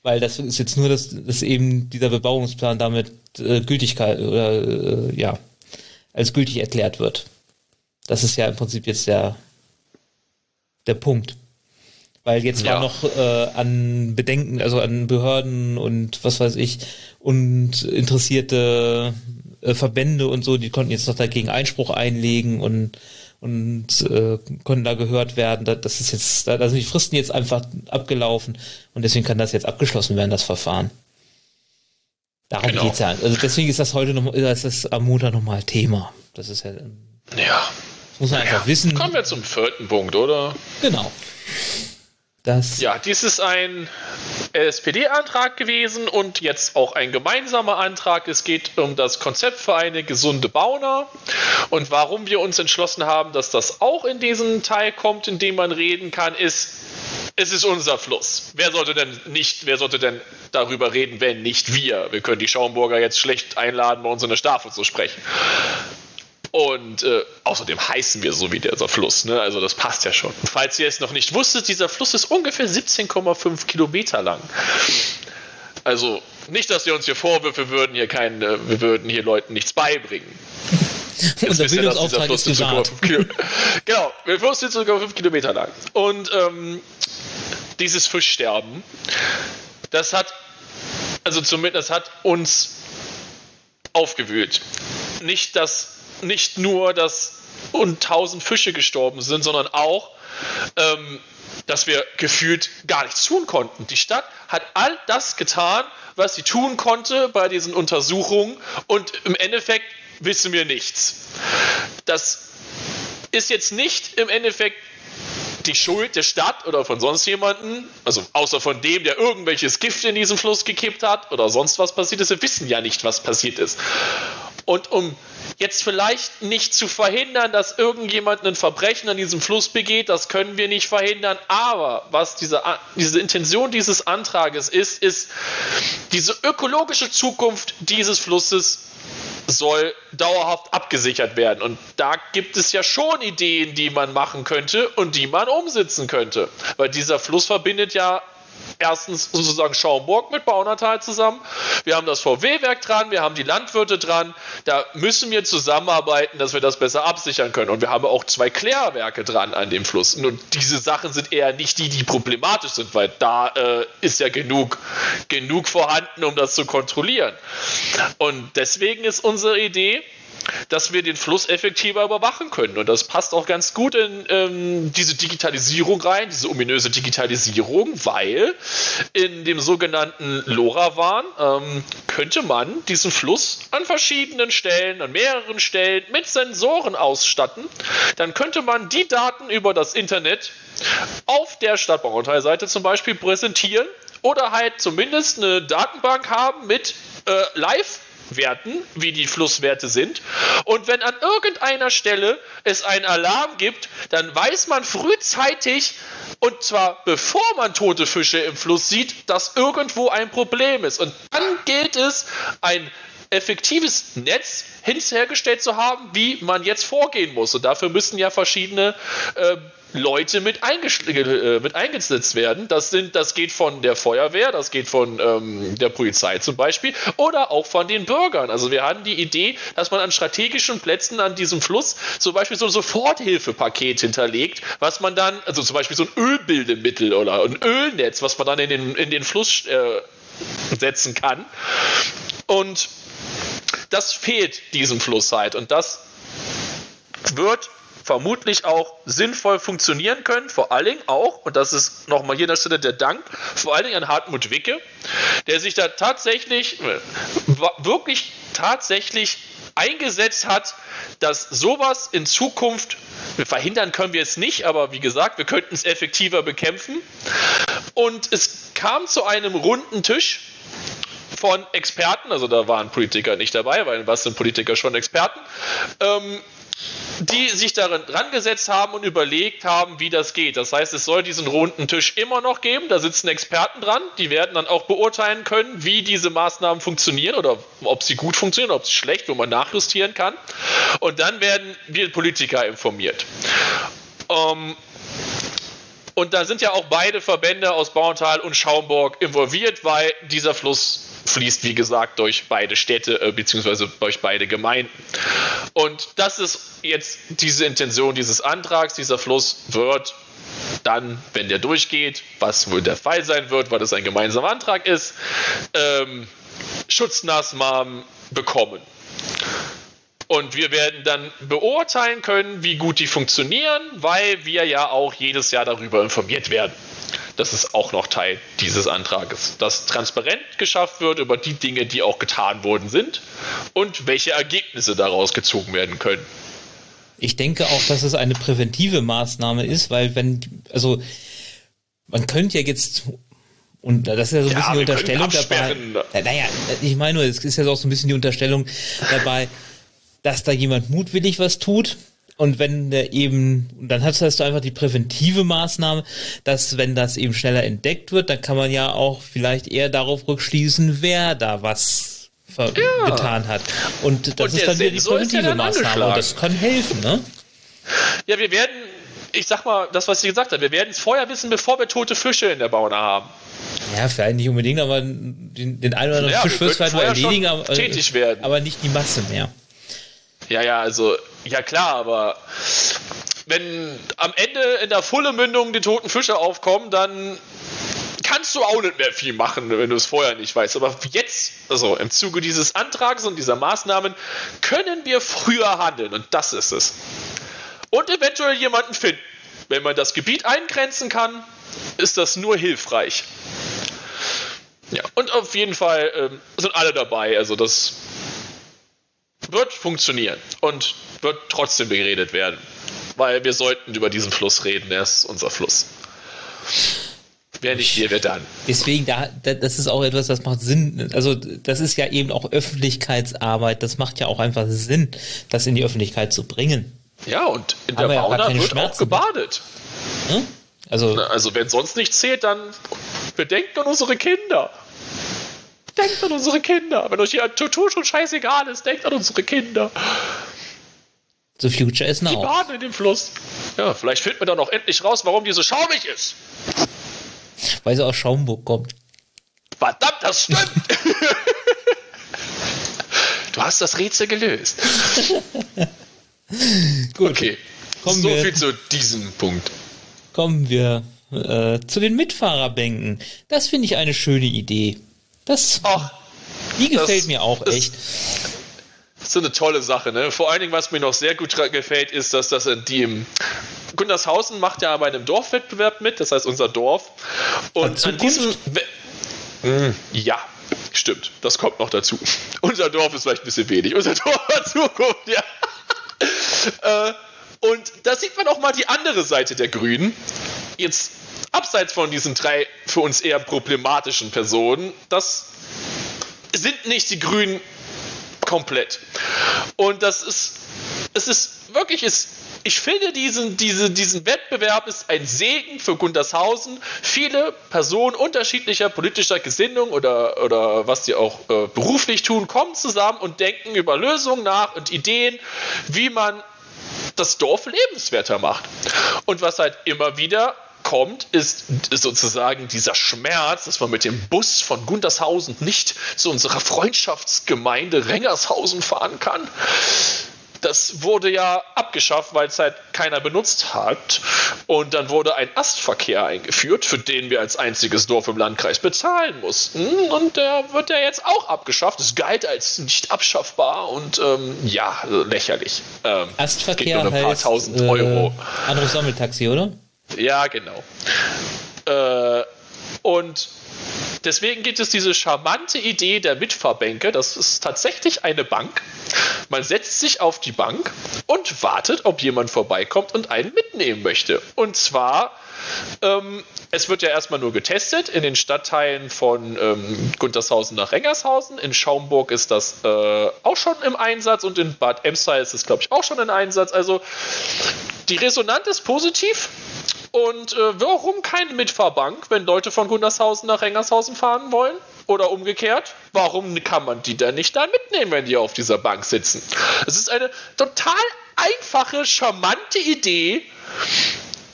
Weil das ist jetzt nur, dass, dass eben dieser Bebauungsplan damit äh, Gültigkeit oder äh, ja als gültig erklärt wird. Das ist ja im Prinzip jetzt der, der Punkt. Weil jetzt ja. war noch äh, an Bedenken, also an Behörden und was weiß ich, und interessierte äh, Verbände und so, die konnten jetzt noch dagegen Einspruch einlegen und und äh, konnten da gehört werden. Das ist jetzt, da, sind die Fristen jetzt einfach abgelaufen und deswegen kann das jetzt abgeschlossen werden, das Verfahren. Darum genau. geht's ja. Also deswegen ist das heute noch, das ist am Montag nochmal Thema. Das ist ja. Ja. Das muss man ja. einfach wissen. Kommen wir zum vierten Punkt, oder? Genau. Das ja, dies ist ein SPD-Antrag gewesen und jetzt auch ein gemeinsamer Antrag. Es geht um das Konzept für eine gesunde Bauna und warum wir uns entschlossen haben, dass das auch in diesen Teil kommt, in dem man reden kann, ist, es ist unser Fluss. Wer sollte denn nicht, wer sollte denn darüber reden, wenn nicht wir? Wir können die Schaumburger jetzt schlecht einladen, bei uns in der Staffel zu sprechen. Und äh, außerdem heißen wir so wie dieser Fluss, ne? Also das passt ja schon. falls ihr es noch nicht wusstet, dieser Fluss ist ungefähr 17,5 Kilometer lang. Also nicht, dass wir uns hier vorwürfen würden, hier kein, äh, wir würden hier Leuten nichts beibringen. Unser Bildungsauftrag ist gewahrt. genau, der Fluss ist sogar 5 Kilometer lang. Und ähm, dieses Fischsterben, das hat, also zumindest das hat uns aufgewühlt. Nicht, dass nicht nur, dass und tausend Fische gestorben sind, sondern auch, ähm, dass wir gefühlt gar nichts tun konnten. Die Stadt hat all das getan, was sie tun konnte bei diesen Untersuchungen und im Endeffekt wissen wir nichts. Das ist jetzt nicht im Endeffekt die Schuld der Stadt oder von sonst jemanden, also außer von dem, der irgendwelches Gift in diesen Fluss gekippt hat oder sonst was passiert ist. Wir wissen ja nicht, was passiert ist. Und um jetzt vielleicht nicht zu verhindern, dass irgendjemand ein Verbrechen an diesem Fluss begeht, das können wir nicht verhindern. Aber was diese, diese Intention dieses Antrages ist, ist, diese ökologische Zukunft dieses Flusses soll dauerhaft abgesichert werden. Und da gibt es ja schon Ideen, die man machen könnte und die man umsetzen könnte. Weil dieser Fluss verbindet ja erstens sozusagen Schaumburg mit Baunatal zusammen. Wir haben das VW-Werk dran, wir haben die Landwirte dran. Da müssen wir zusammenarbeiten, dass wir das besser absichern können. Und wir haben auch zwei Klärwerke dran an dem Fluss. Und diese Sachen sind eher nicht die, die problematisch sind, weil da äh, ist ja genug, genug vorhanden, um das zu kontrollieren. Und deswegen ist unsere Idee, dass wir den Fluss effektiver überwachen können. Und das passt auch ganz gut in ähm, diese Digitalisierung rein, diese ominöse Digitalisierung, weil in dem sogenannten LoRaWAN ähm, könnte man diesen Fluss an verschiedenen Stellen, an mehreren Stellen mit Sensoren ausstatten. Dann könnte man die Daten über das Internet auf der Stadtbauanteilseite zum Beispiel präsentieren oder halt zumindest eine Datenbank haben mit äh, Live- Werten, wie die Flusswerte sind. Und wenn an irgendeiner Stelle es einen Alarm gibt, dann weiß man frühzeitig, und zwar bevor man tote Fische im Fluss sieht, dass irgendwo ein Problem ist. Und dann gilt es, ein effektives Netz hergestellt zu haben, wie man jetzt vorgehen muss. Und dafür müssen ja verschiedene äh, Leute mit, äh, mit eingesetzt werden. Das, sind, das geht von der Feuerwehr, das geht von ähm, der Polizei zum Beispiel oder auch von den Bürgern. Also wir hatten die Idee, dass man an strategischen Plätzen an diesem Fluss zum Beispiel so ein Soforthilfepaket hinterlegt, was man dann, also zum Beispiel so ein Ölbildemittel oder ein Ölnetz, was man dann in den, in den Fluss äh, setzen kann. Und das fehlt diesem Fluss halt. Und das wird vermutlich auch sinnvoll funktionieren können, vor allen Dingen auch, und das ist nochmal hier an der Stelle der Dank, vor allen Dingen an Hartmut Wicke, der sich da tatsächlich, wirklich tatsächlich eingesetzt hat, dass sowas in Zukunft, verhindern können wir es nicht, aber wie gesagt, wir könnten es effektiver bekämpfen. Und es kam zu einem runden Tisch von Experten, also da waren Politiker nicht dabei, weil was sind Politiker schon Experten, ähm, die sich daran gesetzt haben und überlegt haben, wie das geht. Das heißt, es soll diesen runden Tisch immer noch geben. Da sitzen Experten dran, die werden dann auch beurteilen können, wie diese Maßnahmen funktionieren oder ob sie gut funktionieren, ob sie schlecht, wo man nachjustieren kann. Und dann werden wir Politiker informiert. Ähm, und da sind ja auch beide Verbände aus Bauerntal und Schaumburg involviert, weil dieser Fluss fließt, wie gesagt, durch beide Städte äh, bzw. durch beide Gemeinden. Und das ist jetzt diese Intention dieses Antrags. Dieser Fluss wird dann, wenn der durchgeht, was wohl der Fall sein wird, weil das ein gemeinsamer Antrag ist, ähm, Schutznassmaßen bekommen. Und wir werden dann beurteilen können, wie gut die funktionieren, weil wir ja auch jedes Jahr darüber informiert werden. Das ist auch noch Teil dieses Antrages, dass transparent geschafft wird über die Dinge, die auch getan worden sind und welche Ergebnisse daraus gezogen werden können. Ich denke auch, dass es eine präventive Maßnahme ist, weil wenn, also man könnte ja jetzt und das ist ja so ein bisschen die Unterstellung dabei. Naja, ich meine nur, es ist ja auch so ein bisschen die Unterstellung dabei, dass da jemand mutwillig was tut. Und wenn der eben, dann hast du einfach die präventive Maßnahme, dass wenn das eben schneller entdeckt wird, dann kann man ja auch vielleicht eher darauf rückschließen, wer da was ja. getan hat. Und das und ist dann wieder die präventive ja Maßnahme und das kann helfen, ne? Ja, wir werden, ich sag mal, das, was sie gesagt hat, wir werden es vorher wissen, bevor wir tote Fische in der Bauna haben. Ja, vielleicht nicht unbedingt, aber den, den einen oder anderen ja, Fisch wirst du halt nur erledigen, aber, tätig werden. aber nicht die Masse mehr. Ja, ja, also, ja klar, aber wenn am Ende in der Fulle-Mündung die toten Fische aufkommen, dann kannst du auch nicht mehr viel machen, wenn du es vorher nicht weißt. Aber jetzt, also im Zuge dieses Antrags und dieser Maßnahmen, können wir früher handeln und das ist es. Und eventuell jemanden finden. Wenn man das Gebiet eingrenzen kann, ist das nur hilfreich. Ja, und auf jeden Fall ähm, sind alle dabei. Also das wird funktionieren und wird trotzdem geredet werden. Weil wir sollten über diesen Fluss reden, er ist unser Fluss. Wer nicht wir, wer dann. Deswegen, da, das ist auch etwas, das macht Sinn. Also, das ist ja eben auch Öffentlichkeitsarbeit. Das macht ja auch einfach Sinn, das in die Öffentlichkeit zu bringen. Ja, und in der Fauna wird auch gebadet. Hm? Also, also, wenn sonst nichts zählt, dann bedenkt an unsere Kinder. Denkt an unsere Kinder. Wenn euch hier Tutu schon scheißegal ist, denkt an unsere Kinder. The Future is now. Die baden in dem Fluss. Ja, vielleicht findet man dann auch endlich raus, warum die so schaumig ist. Weil sie aus Schaumburg kommt. Verdammt, das stimmt! du hast das Rätsel gelöst. Gut. Okay. Kommen so wir, viel zu diesem Punkt. Kommen wir äh, zu den Mitfahrerbänken. Das finde ich eine schöne Idee. Das, Ach, die gefällt mir auch echt. Das ist eine tolle Sache, ne? Vor allen Dingen, was mir noch sehr gut gefällt, ist, dass das in dem Gundershausen macht ja bei einem Dorfwettbewerb mit, das heißt unser Dorf. Und an diesem We hm, ja, stimmt, das kommt noch dazu. Unser Dorf ist vielleicht ein bisschen wenig. Unser Dorf hat Zukunft, ja. äh, und da sieht man auch mal die andere Seite der Grünen. Jetzt abseits von diesen drei für uns eher problematischen Personen, das sind nicht die Grünen komplett. Und das ist, es ist wirklich, ist, ich finde diesen, diese, diesen Wettbewerb ist ein Segen für Gundershausen. Viele Personen unterschiedlicher politischer Gesinnung oder, oder was sie auch äh, beruflich tun, kommen zusammen und denken über Lösungen nach und Ideen, wie man das Dorf lebenswerter macht. Und was halt immer wieder kommt, ist, sozusagen dieser Schmerz, dass man mit dem Bus von Gundershausen nicht zu unserer Freundschaftsgemeinde Rengershausen fahren kann. Das wurde ja abgeschafft, weil es halt keiner benutzt hat. Und dann wurde ein Astverkehr eingeführt, für den wir als einziges Dorf im Landkreis bezahlen mussten. Und der wird ja jetzt auch abgeschafft. Es galt als nicht abschaffbar und ähm, ja, lächerlich. Ähm, Astverkehr nur ein paar heißt, tausend Euro. Äh, anderes Sammeltaxi, oder? Ja, genau. Äh, und deswegen gibt es diese charmante Idee der Mitfahrbänke. Das ist tatsächlich eine Bank. Man setzt sich auf die Bank und wartet, ob jemand vorbeikommt und einen mitnehmen möchte. Und zwar ähm, es wird ja erstmal nur getestet in den Stadtteilen von ähm, Guntershausen nach Rengershausen. In Schaumburg ist das äh, auch schon im Einsatz und in Bad Emsal ist es, glaube ich, auch schon im Einsatz. Also die Resonanz ist positiv. Und äh, warum keine Mitfahrbank, wenn Leute von Gundershausen nach Rengershausen fahren wollen? Oder umgekehrt, warum kann man die dann nicht da mitnehmen, wenn die auf dieser Bank sitzen? Es ist eine total einfache, charmante Idee,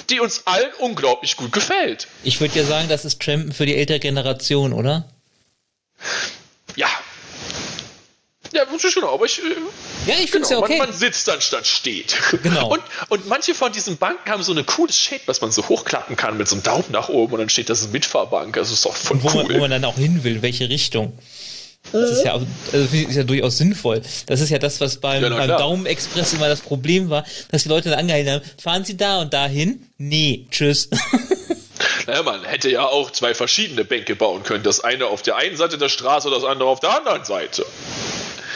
die uns allen unglaublich gut gefällt. Ich würde ja sagen, das ist Trampen für die ältere Generation, oder? Ja. Ja, genau, aber ich. Äh, ja, ich finde es genau, ja okay. Man, man, sitzt anstatt steht. Genau. Und, und manche von diesen Banken haben so eine cooles Shade, was man so hochklappen kann mit so einem Daumen nach oben und dann steht das Mitfahrbank. Also ist doch voll wo cool. Man, wo man dann auch hin will, welche Richtung. Das ist ja, also ist ja durchaus sinnvoll. Das ist ja das, was beim, ja, beim Daumen-Express immer das Problem war, dass die Leute dann angehalten haben, fahren Sie da und dahin? Nee, tschüss. Naja, man hätte ja auch zwei verschiedene Bänke bauen können. Das eine auf der einen Seite der Straße, das andere auf der anderen Seite.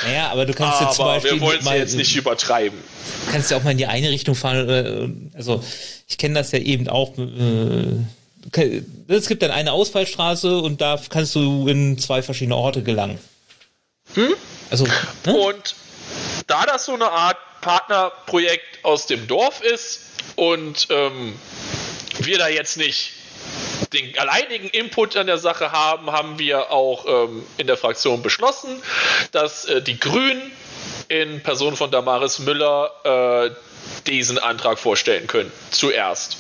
Naja, aber du kannst aber jetzt zum Beispiel. Wir wollen es jetzt nicht übertreiben. Du kannst ja auch mal in die eine Richtung fahren. Also, ich kenne das ja eben auch. Äh, es gibt dann eine Ausfallstraße und da kannst du in zwei verschiedene Orte gelangen. Hm? Also, ne? Und da das so eine Art Partnerprojekt aus dem Dorf ist und ähm, wir da jetzt nicht den alleinigen Input an der Sache haben, haben wir auch ähm, in der Fraktion beschlossen, dass äh, die Grünen in Person von Damaris Müller äh, diesen Antrag vorstellen können. Zuerst.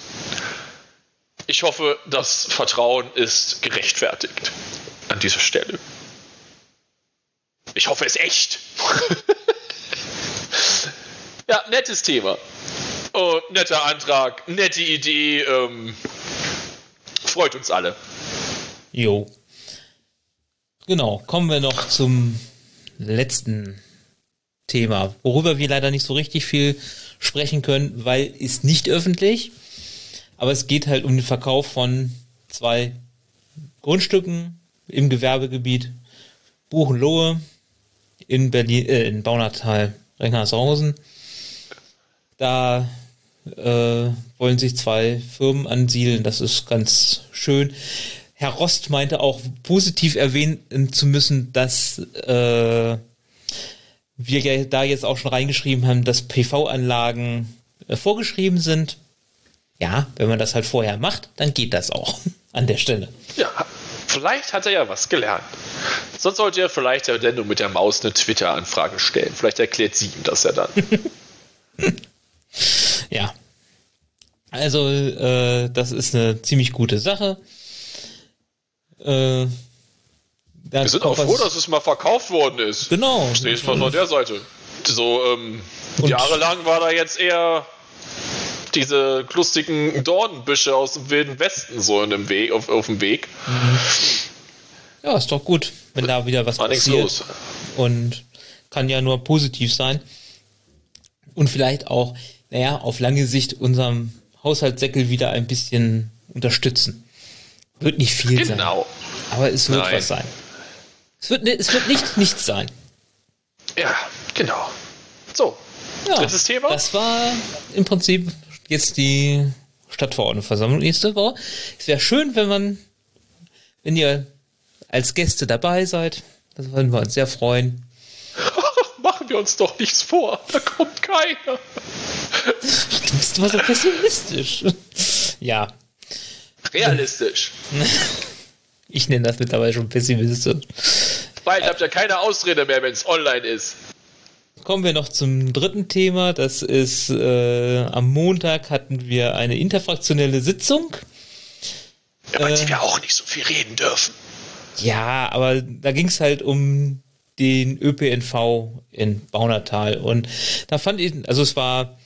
Ich hoffe, das Vertrauen ist gerechtfertigt an dieser Stelle. Ich hoffe es echt. ja, nettes Thema. Oh, netter Antrag, nette Idee. Ähm, freut uns alle. Jo. Genau, kommen wir noch zum letzten Thema, worüber wir leider nicht so richtig viel sprechen können, weil ist nicht öffentlich. Aber es geht halt um den Verkauf von zwei Grundstücken im Gewerbegebiet Buchenlohe in Berlin, äh, in Baunatal, Rengershausen. Da äh, wollen sich zwei Firmen ansiedeln. Das ist ganz schön. Herr Rost meinte auch positiv erwähnen zu müssen, dass äh, wir ja da jetzt auch schon reingeschrieben haben, dass PV-Anlagen äh, vorgeschrieben sind. Ja, wenn man das halt vorher macht, dann geht das auch an der Stelle. Ja, vielleicht hat er ja was gelernt. Sonst sollte er vielleicht der Sendung mit der Maus eine Twitter-Anfrage stellen. Vielleicht erklärt sie ihm das ja dann. ja. Also, äh, das ist eine ziemlich gute Sache. Äh, wir sind auch froh, dass es mal verkauft worden ist. Genau. Ich sehe es von der Seite. So, ähm, jahrelang war da jetzt eher diese lustigen Dornbüsche aus dem Wilden Westen so in dem Weg, auf, auf dem Weg. Mhm. Ja, ist doch gut, wenn da wieder was war passiert. Los. Und kann ja nur positiv sein. Und vielleicht auch, naja, auf lange Sicht unserem Haushaltssäckel wieder ein bisschen unterstützen. Wird nicht viel genau. sein. Genau. Aber es wird Nein. was sein. Es wird, es wird nicht nichts sein. Ja, genau. So, ja, drittes Thema. Das war im Prinzip jetzt die Stadtverordnetenversammlung nächste Woche. Es wäre schön, wenn man, wenn ihr als Gäste dabei seid. Das würden wir uns sehr freuen. Wir uns doch nichts vor. Da kommt keiner. Du bist immer so pessimistisch. Ja. Realistisch. Ich nenne das mittlerweile schon pessimistisch. Bald habt ihr keine Ausrede mehr, wenn es online ist. Kommen wir noch zum dritten Thema. Das ist, äh, am Montag hatten wir eine interfraktionelle Sitzung. Ja, äh, wir auch nicht so viel reden dürfen. Ja, aber da ging es halt um den ÖPNV in Baunatal. Und da fand ich, also es war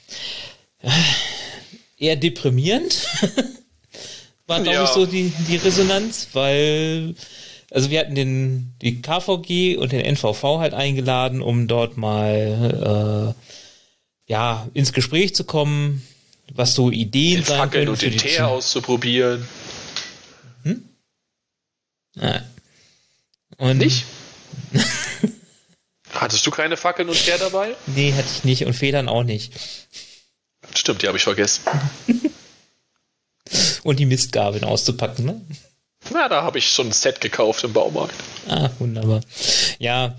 äh, eher deprimierend, war glaube ja. ich so die, die Resonanz, weil also wir hatten den, die KVG und den NVV halt eingeladen, um dort mal äh, ja ins Gespräch zu kommen, was so Ideen den sein Fackeln können und den Teer auszuprobieren. Hm? Ja. Und nicht? Hattest du keine Fackeln und Teer dabei? Nee, hatte ich nicht und Federn auch nicht. Stimmt, die habe ich vergessen. und die Mistgabeln auszupacken, ne? Na, da habe ich schon ein Set gekauft im Baumarkt. Ah, wunderbar. Ja,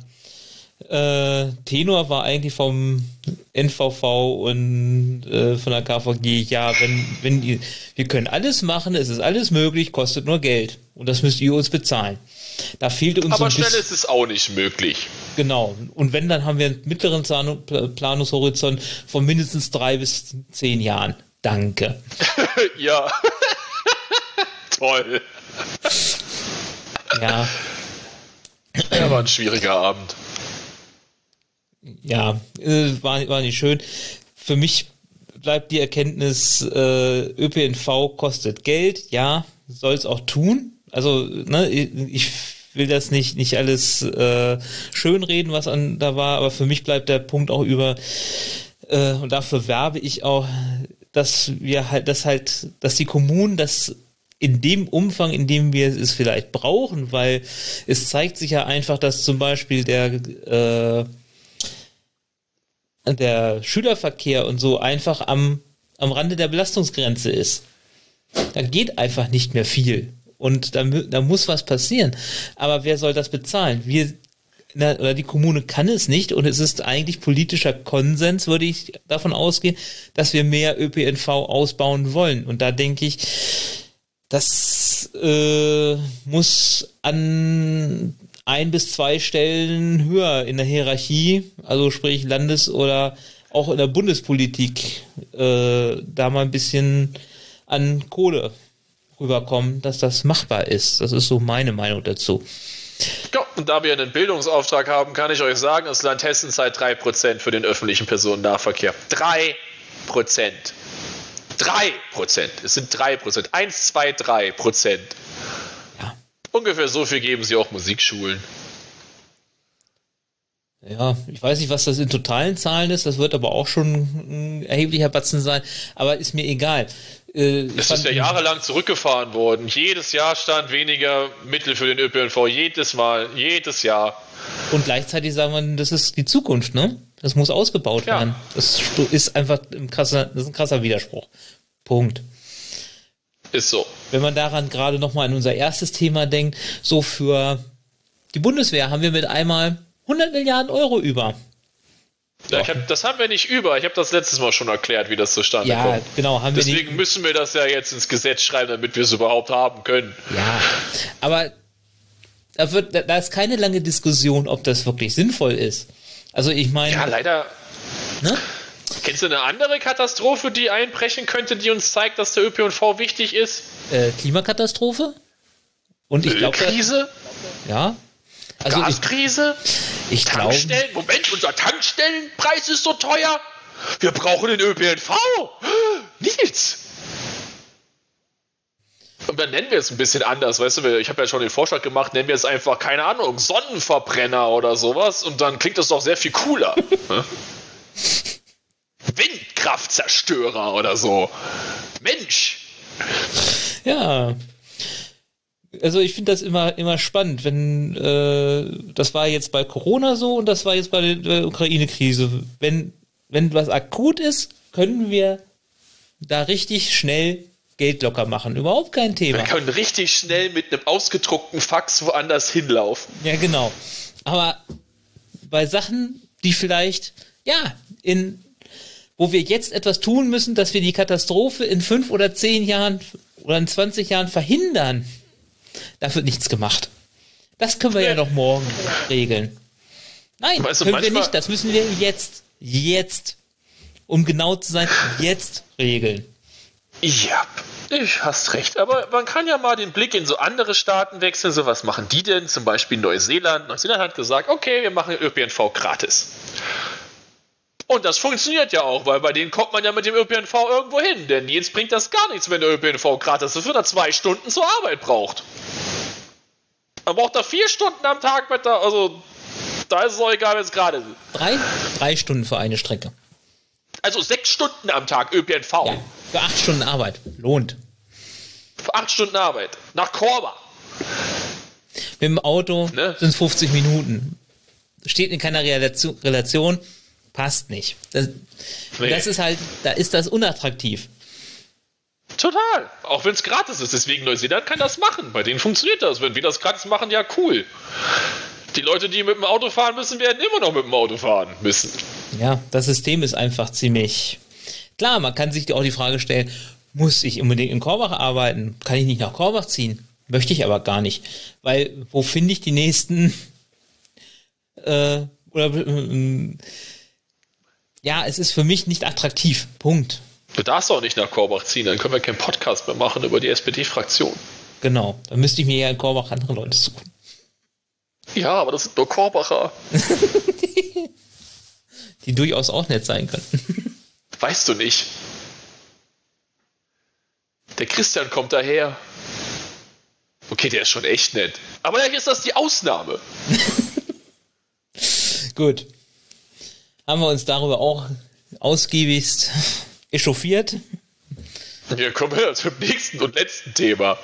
äh, Tenor war eigentlich vom NVV und äh, von der KVG, ja, wenn, wenn ihr, wir können alles machen, es ist alles möglich, kostet nur Geld. Und das müsst ihr uns bezahlen. Da fehlte uns Aber schnell ist es auch nicht möglich. Genau. Und wenn, dann haben wir einen mittleren Planungshorizont von mindestens drei bis zehn Jahren. Danke. ja. Toll. Ja. Ja, war ein schwieriger Abend. Ja, äh, war, war nicht schön. Für mich bleibt die Erkenntnis, äh, ÖPNV kostet Geld, ja, soll es auch tun. Also, ne, ich will das nicht, nicht alles äh, schönreden, was an, da war, aber für mich bleibt der Punkt auch über, äh, und dafür werbe ich auch, dass wir halt, dass halt, dass die Kommunen das in dem Umfang, in dem wir es vielleicht brauchen, weil es zeigt sich ja einfach, dass zum Beispiel der äh, der Schülerverkehr und so einfach am, am Rande der Belastungsgrenze ist. Da geht einfach nicht mehr viel. Und da, da muss was passieren. Aber wer soll das bezahlen? Wir, na, oder die Kommune kann es nicht und es ist eigentlich politischer Konsens, würde ich davon ausgehen, dass wir mehr ÖPNV ausbauen wollen. Und da denke ich, das äh, muss an ein bis zwei Stellen höher in der Hierarchie, also sprich Landes- oder auch in der Bundespolitik, äh, da mal ein bisschen an Kohle rüberkommen, dass das machbar ist. Das ist so meine Meinung dazu. Ja, und da wir einen Bildungsauftrag haben, kann ich euch sagen, das Land Hessen zahlt 3% für den öffentlichen Personennahverkehr. 3%. 3%. Es sind 3%. 1, 2, 3%. Ja. Ungefähr so viel geben sie auch Musikschulen. Ja, ich weiß nicht, was das in totalen Zahlen ist, das wird aber auch schon ein erheblicher Batzen sein, aber ist mir egal. Äh, es ist ja jahrelang zurückgefahren worden. Jedes Jahr stand weniger Mittel für den ÖPNV, jedes Mal, jedes Jahr. Und gleichzeitig sagen wir, das ist die Zukunft, ne? Das muss ausgebaut ja. werden. Das ist einfach ein krasser, das ist ein krasser Widerspruch. Punkt. Ist so. Wenn man daran gerade nochmal an unser erstes Thema denkt, so für die Bundeswehr haben wir mit einmal 100 Milliarden Euro über. Ja, hab, das haben wir nicht über. Ich habe das letztes Mal schon erklärt, wie das zustande ja, kommt. Genau, haben Deswegen wir nicht. müssen wir das ja jetzt ins Gesetz schreiben, damit wir es überhaupt haben können. Ja, aber da, wird, da ist keine lange Diskussion, ob das wirklich sinnvoll ist. Also ich meine. Ja, leider. Ne? Kennst du eine andere Katastrophe, die einbrechen könnte, die uns zeigt, dass der ÖPNV wichtig ist? Äh, Klimakatastrophe? Und ich glaube. Krise? Ja. Also Gaskrise? Ich, ich glaube. Moment, unser Tankstellenpreis ist so teuer. Wir brauchen den ÖPNV. Nils. Und dann nennen wir es ein bisschen anders, weißt du, ich habe ja schon den Vorschlag gemacht, nennen wir es einfach, keine Ahnung, Sonnenverbrenner oder sowas und dann klingt das doch sehr viel cooler. Windkraftzerstörer oder so. Mensch. Ja. Also ich finde das immer, immer spannend, wenn äh, das war jetzt bei Corona so und das war jetzt bei der Ukraine-Krise. Wenn, wenn was akut ist, können wir da richtig schnell Geld locker machen. Überhaupt kein Thema. Wir können richtig schnell mit einem ausgedruckten Fax woanders hinlaufen. Ja, genau. Aber bei Sachen, die vielleicht, ja, in wo wir jetzt etwas tun müssen, dass wir die Katastrophe in fünf oder zehn Jahren oder in 20 Jahren verhindern. Da wird nichts gemacht. Das können wir ja noch morgen regeln. Nein, weißt du, können wir nicht. Das müssen wir jetzt, jetzt, um genau zu sein, jetzt regeln. Ja, ich hast recht. Aber man kann ja mal den Blick in so andere Staaten wechseln. So, was machen die denn? Zum Beispiel Neuseeland. Neuseeland hat gesagt, okay, wir machen ÖPNV gratis. Und das funktioniert ja auch, weil bei denen kommt man ja mit dem ÖPNV irgendwo hin. Denn jetzt bringt das gar nichts, wenn der ÖPNV gratis ist, wenn er zwei Stunden zur Arbeit braucht. Man braucht da vier Stunden am Tag mit der, also da ist es auch egal, wenn es gerade ist. Drei? Drei Stunden für eine Strecke. Also sechs Stunden am Tag ÖPNV. Ja, für acht Stunden Arbeit. Lohnt. Für acht Stunden Arbeit. Nach Korba. Mit dem Auto ne? sind es 50 Minuten. Steht in keiner Relation, passt nicht. Das, nee. das ist halt, da ist das unattraktiv. Total. Auch wenn es gratis ist. Deswegen Neuseeland kann das machen. Bei denen funktioniert das. Wenn wir das gratis machen, ja cool. Die Leute, die mit dem Auto fahren müssen, werden immer noch mit dem Auto fahren müssen. Ja, das System ist einfach ziemlich. Klar, man kann sich auch die Frage stellen, muss ich unbedingt in Korbach arbeiten? Kann ich nicht nach Korbach ziehen? Möchte ich aber gar nicht. Weil, wo finde ich die nächsten äh, oder äh, ja, es ist für mich nicht attraktiv. Punkt. Du darfst auch nicht nach Korbach ziehen, dann können wir keinen Podcast mehr machen über die SPD-Fraktion. Genau, dann müsste ich mir ja in Korbach andere Leute suchen. Ja, aber das sind nur Korbacher. die durchaus auch nett sein können. Weißt du nicht. Der Christian kommt daher. Okay, der ist schon echt nett. Aber eigentlich ist das die Ausnahme. Gut. Haben wir uns darüber auch ausgiebigst echauffiert. Wir kommen ja zum nächsten und letzten Thema.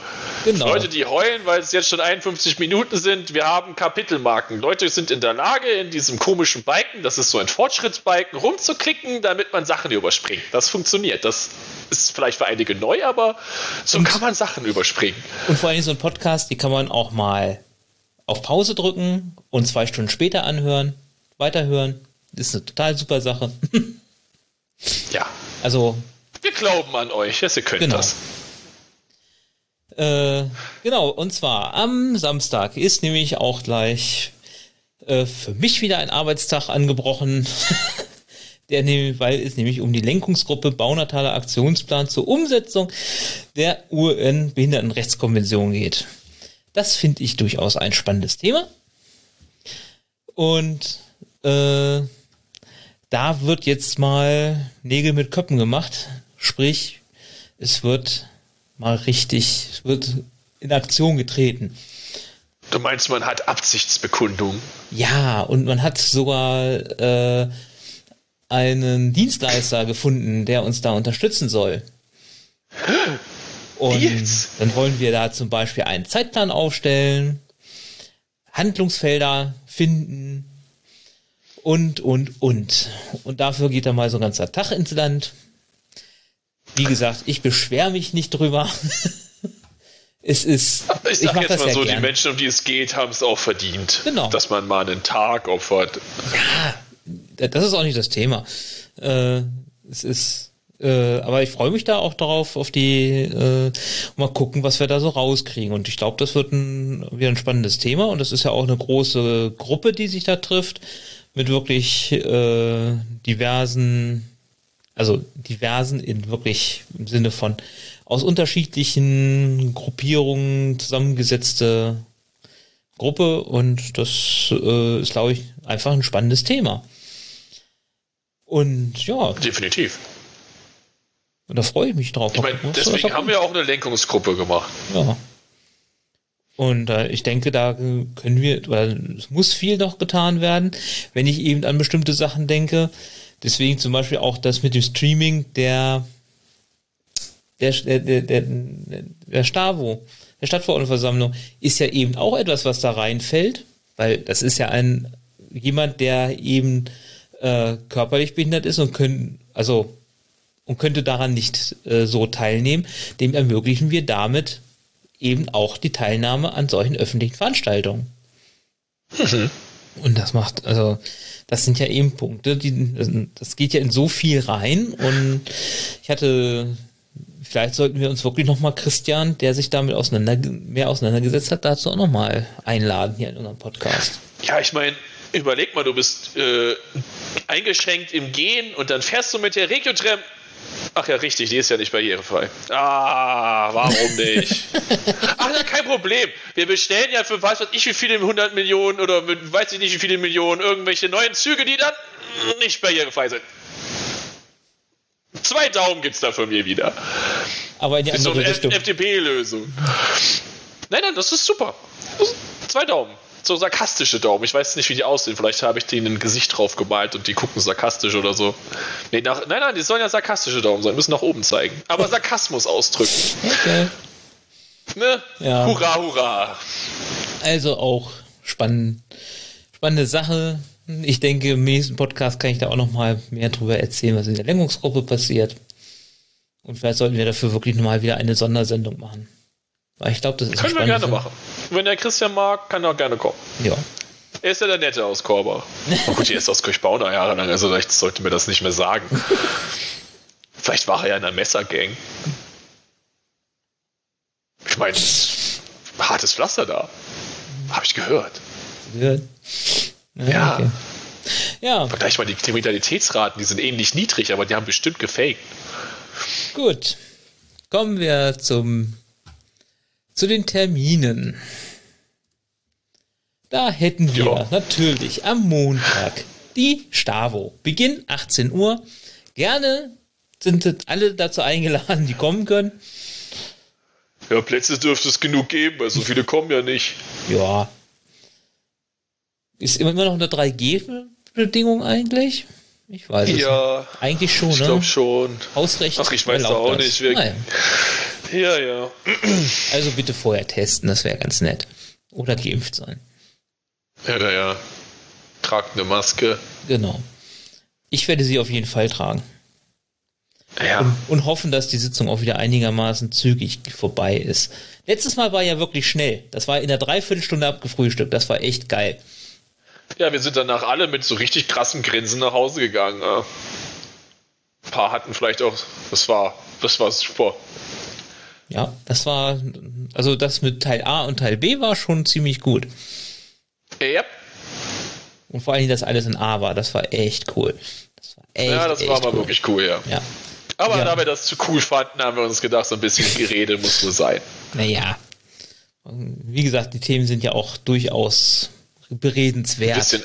Genau. Leute, die heulen, weil es jetzt schon 51 Minuten sind, wir haben Kapitelmarken. Leute sind in der Lage, in diesem komischen Balken, das ist so ein Fortschrittsbalken, rumzuklicken, damit man Sachen überspringt. Das funktioniert. Das ist vielleicht für einige neu, aber so und, kann man Sachen überspringen. Und vor allem so ein Podcast, die kann man auch mal auf Pause drücken und zwei Stunden später anhören, weiterhören. Das ist eine total super Sache. ja. Also wir glauben an euch, dass ihr könnt genau. das. Äh, genau, und zwar am Samstag ist nämlich auch gleich äh, für mich wieder ein Arbeitstag angebrochen. Der, weil es nämlich um die Lenkungsgruppe Baunataler Aktionsplan zur Umsetzung der UN-Behindertenrechtskonvention geht. Das finde ich durchaus ein spannendes Thema. Und äh, da wird jetzt mal Nägel mit Köppen gemacht. Sprich, es wird mal richtig, es wird in Aktion getreten. Du meinst, man hat Absichtsbekundung? Ja, und man hat sogar äh, einen Dienstleister gefunden, der uns da unterstützen soll. Und Deals. dann wollen wir da zum Beispiel einen Zeitplan aufstellen, Handlungsfelder finden und, und, und. Und dafür geht dann mal so ein ganzer Tag ins Land. Wie gesagt, ich beschwere mich nicht drüber. es ist. Ich sag ich jetzt mal so, gern. die Menschen, um die es geht, haben es auch verdient. Genau. Dass man mal einen Tag opfert. Ja, das ist auch nicht das Thema. Äh, es ist. Äh, aber ich freue mich da auch darauf, auf die, äh, mal gucken, was wir da so rauskriegen. Und ich glaube, das wird ein, wieder ein spannendes Thema. Und das ist ja auch eine große Gruppe, die sich da trifft, mit wirklich äh, diversen also diversen in wirklich im Sinne von aus unterschiedlichen Gruppierungen zusammengesetzte Gruppe und das äh, ist, glaube ich, einfach ein spannendes Thema. Und ja. Definitiv. Und da freue ich mich drauf. Ich meine, deswegen haben wir auch eine Lenkungsgruppe gemacht. Ja. Und äh, ich denke, da können wir, weil es muss viel noch getan werden, wenn ich eben an bestimmte Sachen denke. Deswegen zum Beispiel auch das mit dem Streaming der, der, der, der, der Stavo, der Stadtverordnetenversammlung, ist ja eben auch etwas, was da reinfällt, weil das ist ja ein jemand, der eben äh, körperlich behindert ist und können, also und könnte daran nicht äh, so teilnehmen, dem ermöglichen wir damit eben auch die Teilnahme an solchen öffentlichen Veranstaltungen. Mhm. Und das macht, also das sind ja eben Punkte, die, das geht ja in so viel rein und ich hatte, vielleicht sollten wir uns wirklich nochmal Christian, der sich damit auseinander, mehr auseinandergesetzt hat, dazu auch nochmal einladen hier in unserem Podcast. Ja, ich meine, überleg mal, du bist äh, eingeschränkt im Gehen und dann fährst du mit der Regiotram Ach ja, richtig, die ist ja nicht barrierefrei. Ah, warum nicht? Ach ja, kein Problem. Wir bestellen ja für weiß ich wie viele 100 Millionen oder weiß ich nicht wie viele Millionen irgendwelche neuen Züge, die dann nicht barrierefrei sind. Zwei Daumen gibt's da von mir wieder. Aber in die andere so eine FDP-Lösung. Nein, nein, das ist super. Zwei Daumen so sarkastische Daumen. Ich weiß nicht, wie die aussehen. Vielleicht habe ich denen ein Gesicht drauf gemalt und die gucken sarkastisch oder so. Nee, nach, nein, nein, die sollen ja sarkastische Daumen sein, müssen nach oben zeigen. Aber Sarkasmus ausdrücken. Okay. Ne? Ja. Hurra, hurra. Also auch spannend, spannende Sache. Ich denke, im nächsten Podcast kann ich da auch noch mal mehr drüber erzählen, was in der Lenkungsgruppe passiert. Und vielleicht sollten wir dafür wirklich nochmal wieder eine Sondersendung machen. Ich glaube, das ist Können wir gerne machen. Wenn der Christian mag, kann er auch gerne kommen. Ja. Er ist ja der Nette aus Korbach. Oh gut, er ist aus Kirchbauner jahrelang, also vielleicht sollte mir das nicht mehr sagen. vielleicht war er ja in einer Messergang. Ich meine, hartes Pflaster da. Habe ich gehört. Gehört? Ja. Ja. Okay. ja. Vergleich mal die Kriminalitätsraten, die sind ähnlich niedrig, aber die haben bestimmt gefaked. Gut. Kommen wir zum, zu den Terminen. Da hätten wir ja. natürlich am Montag die Stavo. Beginn 18 Uhr. Gerne sind alle dazu eingeladen, die kommen können. Ja, Plätze dürfte es genug geben, weil so viele kommen ja nicht. Ja. Ist immer noch eine 3G-Bedingung eigentlich? Ich weiß es ja, nicht. Eigentlich schon, ich ne? Ich glaube schon. Hausrecht. Ach, ich weiß auch das. nicht. Wirklich. Ja, ja. Also bitte vorher testen, das wäre ganz nett. Oder geimpft sein. Ja, ja, ja. Tragt eine Maske. Genau. Ich werde sie auf jeden Fall tragen. Ja. Und, und, hoffen, dass die Sitzung auch wieder einigermaßen zügig vorbei ist. Letztes Mal war ja wirklich schnell. Das war in der Dreiviertelstunde abgefrühstückt. Das war echt geil. Ja, wir sind danach alle mit so richtig krassen Grinsen nach Hause gegangen. Ein paar hatten vielleicht auch, das war, das war super. Ja, das war, also das mit Teil A und Teil B war schon ziemlich gut. Ja. Und vor allem, dass alles in A war, das war echt cool. Das war echt, ja, das war mal cool. wirklich cool, ja. ja. Aber ja. da wir das zu cool fanden, haben wir uns gedacht, so ein bisschen Gerede muss nur sein. Naja. Wie gesagt, die Themen sind ja auch durchaus beredenswert. Bisschen,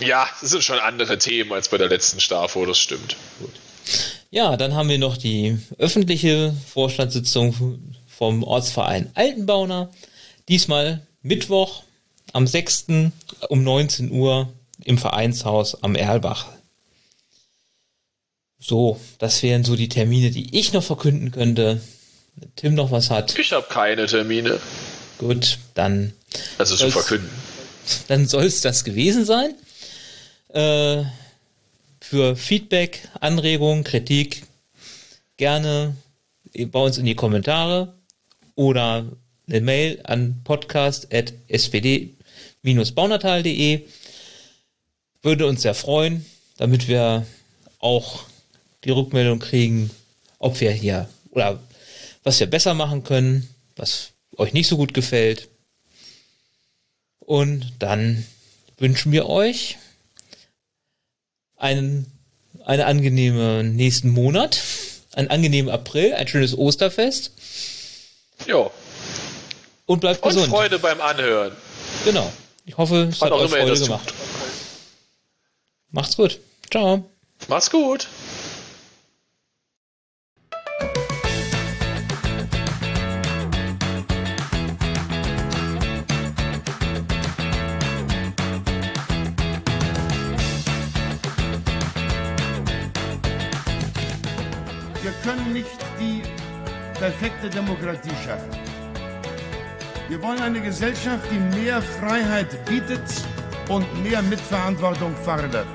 ja, das sind schon andere Themen als bei der letzten Stafo, das stimmt. Gut. Ja, dann haben wir noch die öffentliche Vorstandssitzung vom Ortsverein Altenbauner. Diesmal Mittwoch am 6. um 19 Uhr im Vereinshaus am Erlbach. So, das wären so die Termine, die ich noch verkünden könnte. Wenn Tim noch was hat. Ich habe keine Termine. Gut, dann. Also zu verkünden. Dann soll es das gewesen sein. Äh, für Feedback, Anregungen, Kritik gerne bei uns in die Kommentare oder eine Mail an podcast.spd-baunatal.de. Würde uns sehr freuen, damit wir auch die Rückmeldung kriegen, ob wir hier oder was wir besser machen können, was euch nicht so gut gefällt. Und dann wünschen wir euch einen, einen angenehmen nächsten Monat, einen angenehmen April, ein schönes Osterfest. Ja. Und bleibt gesund. Und Freude beim Anhören. Genau. Ich hoffe, es hat, hat euch Freude gemacht. Macht's gut. Ciao. Macht's gut. Können nicht die perfekte Demokratie schaffen. Wir wollen eine Gesellschaft, die mehr Freiheit bietet und mehr Mitverantwortung fordert.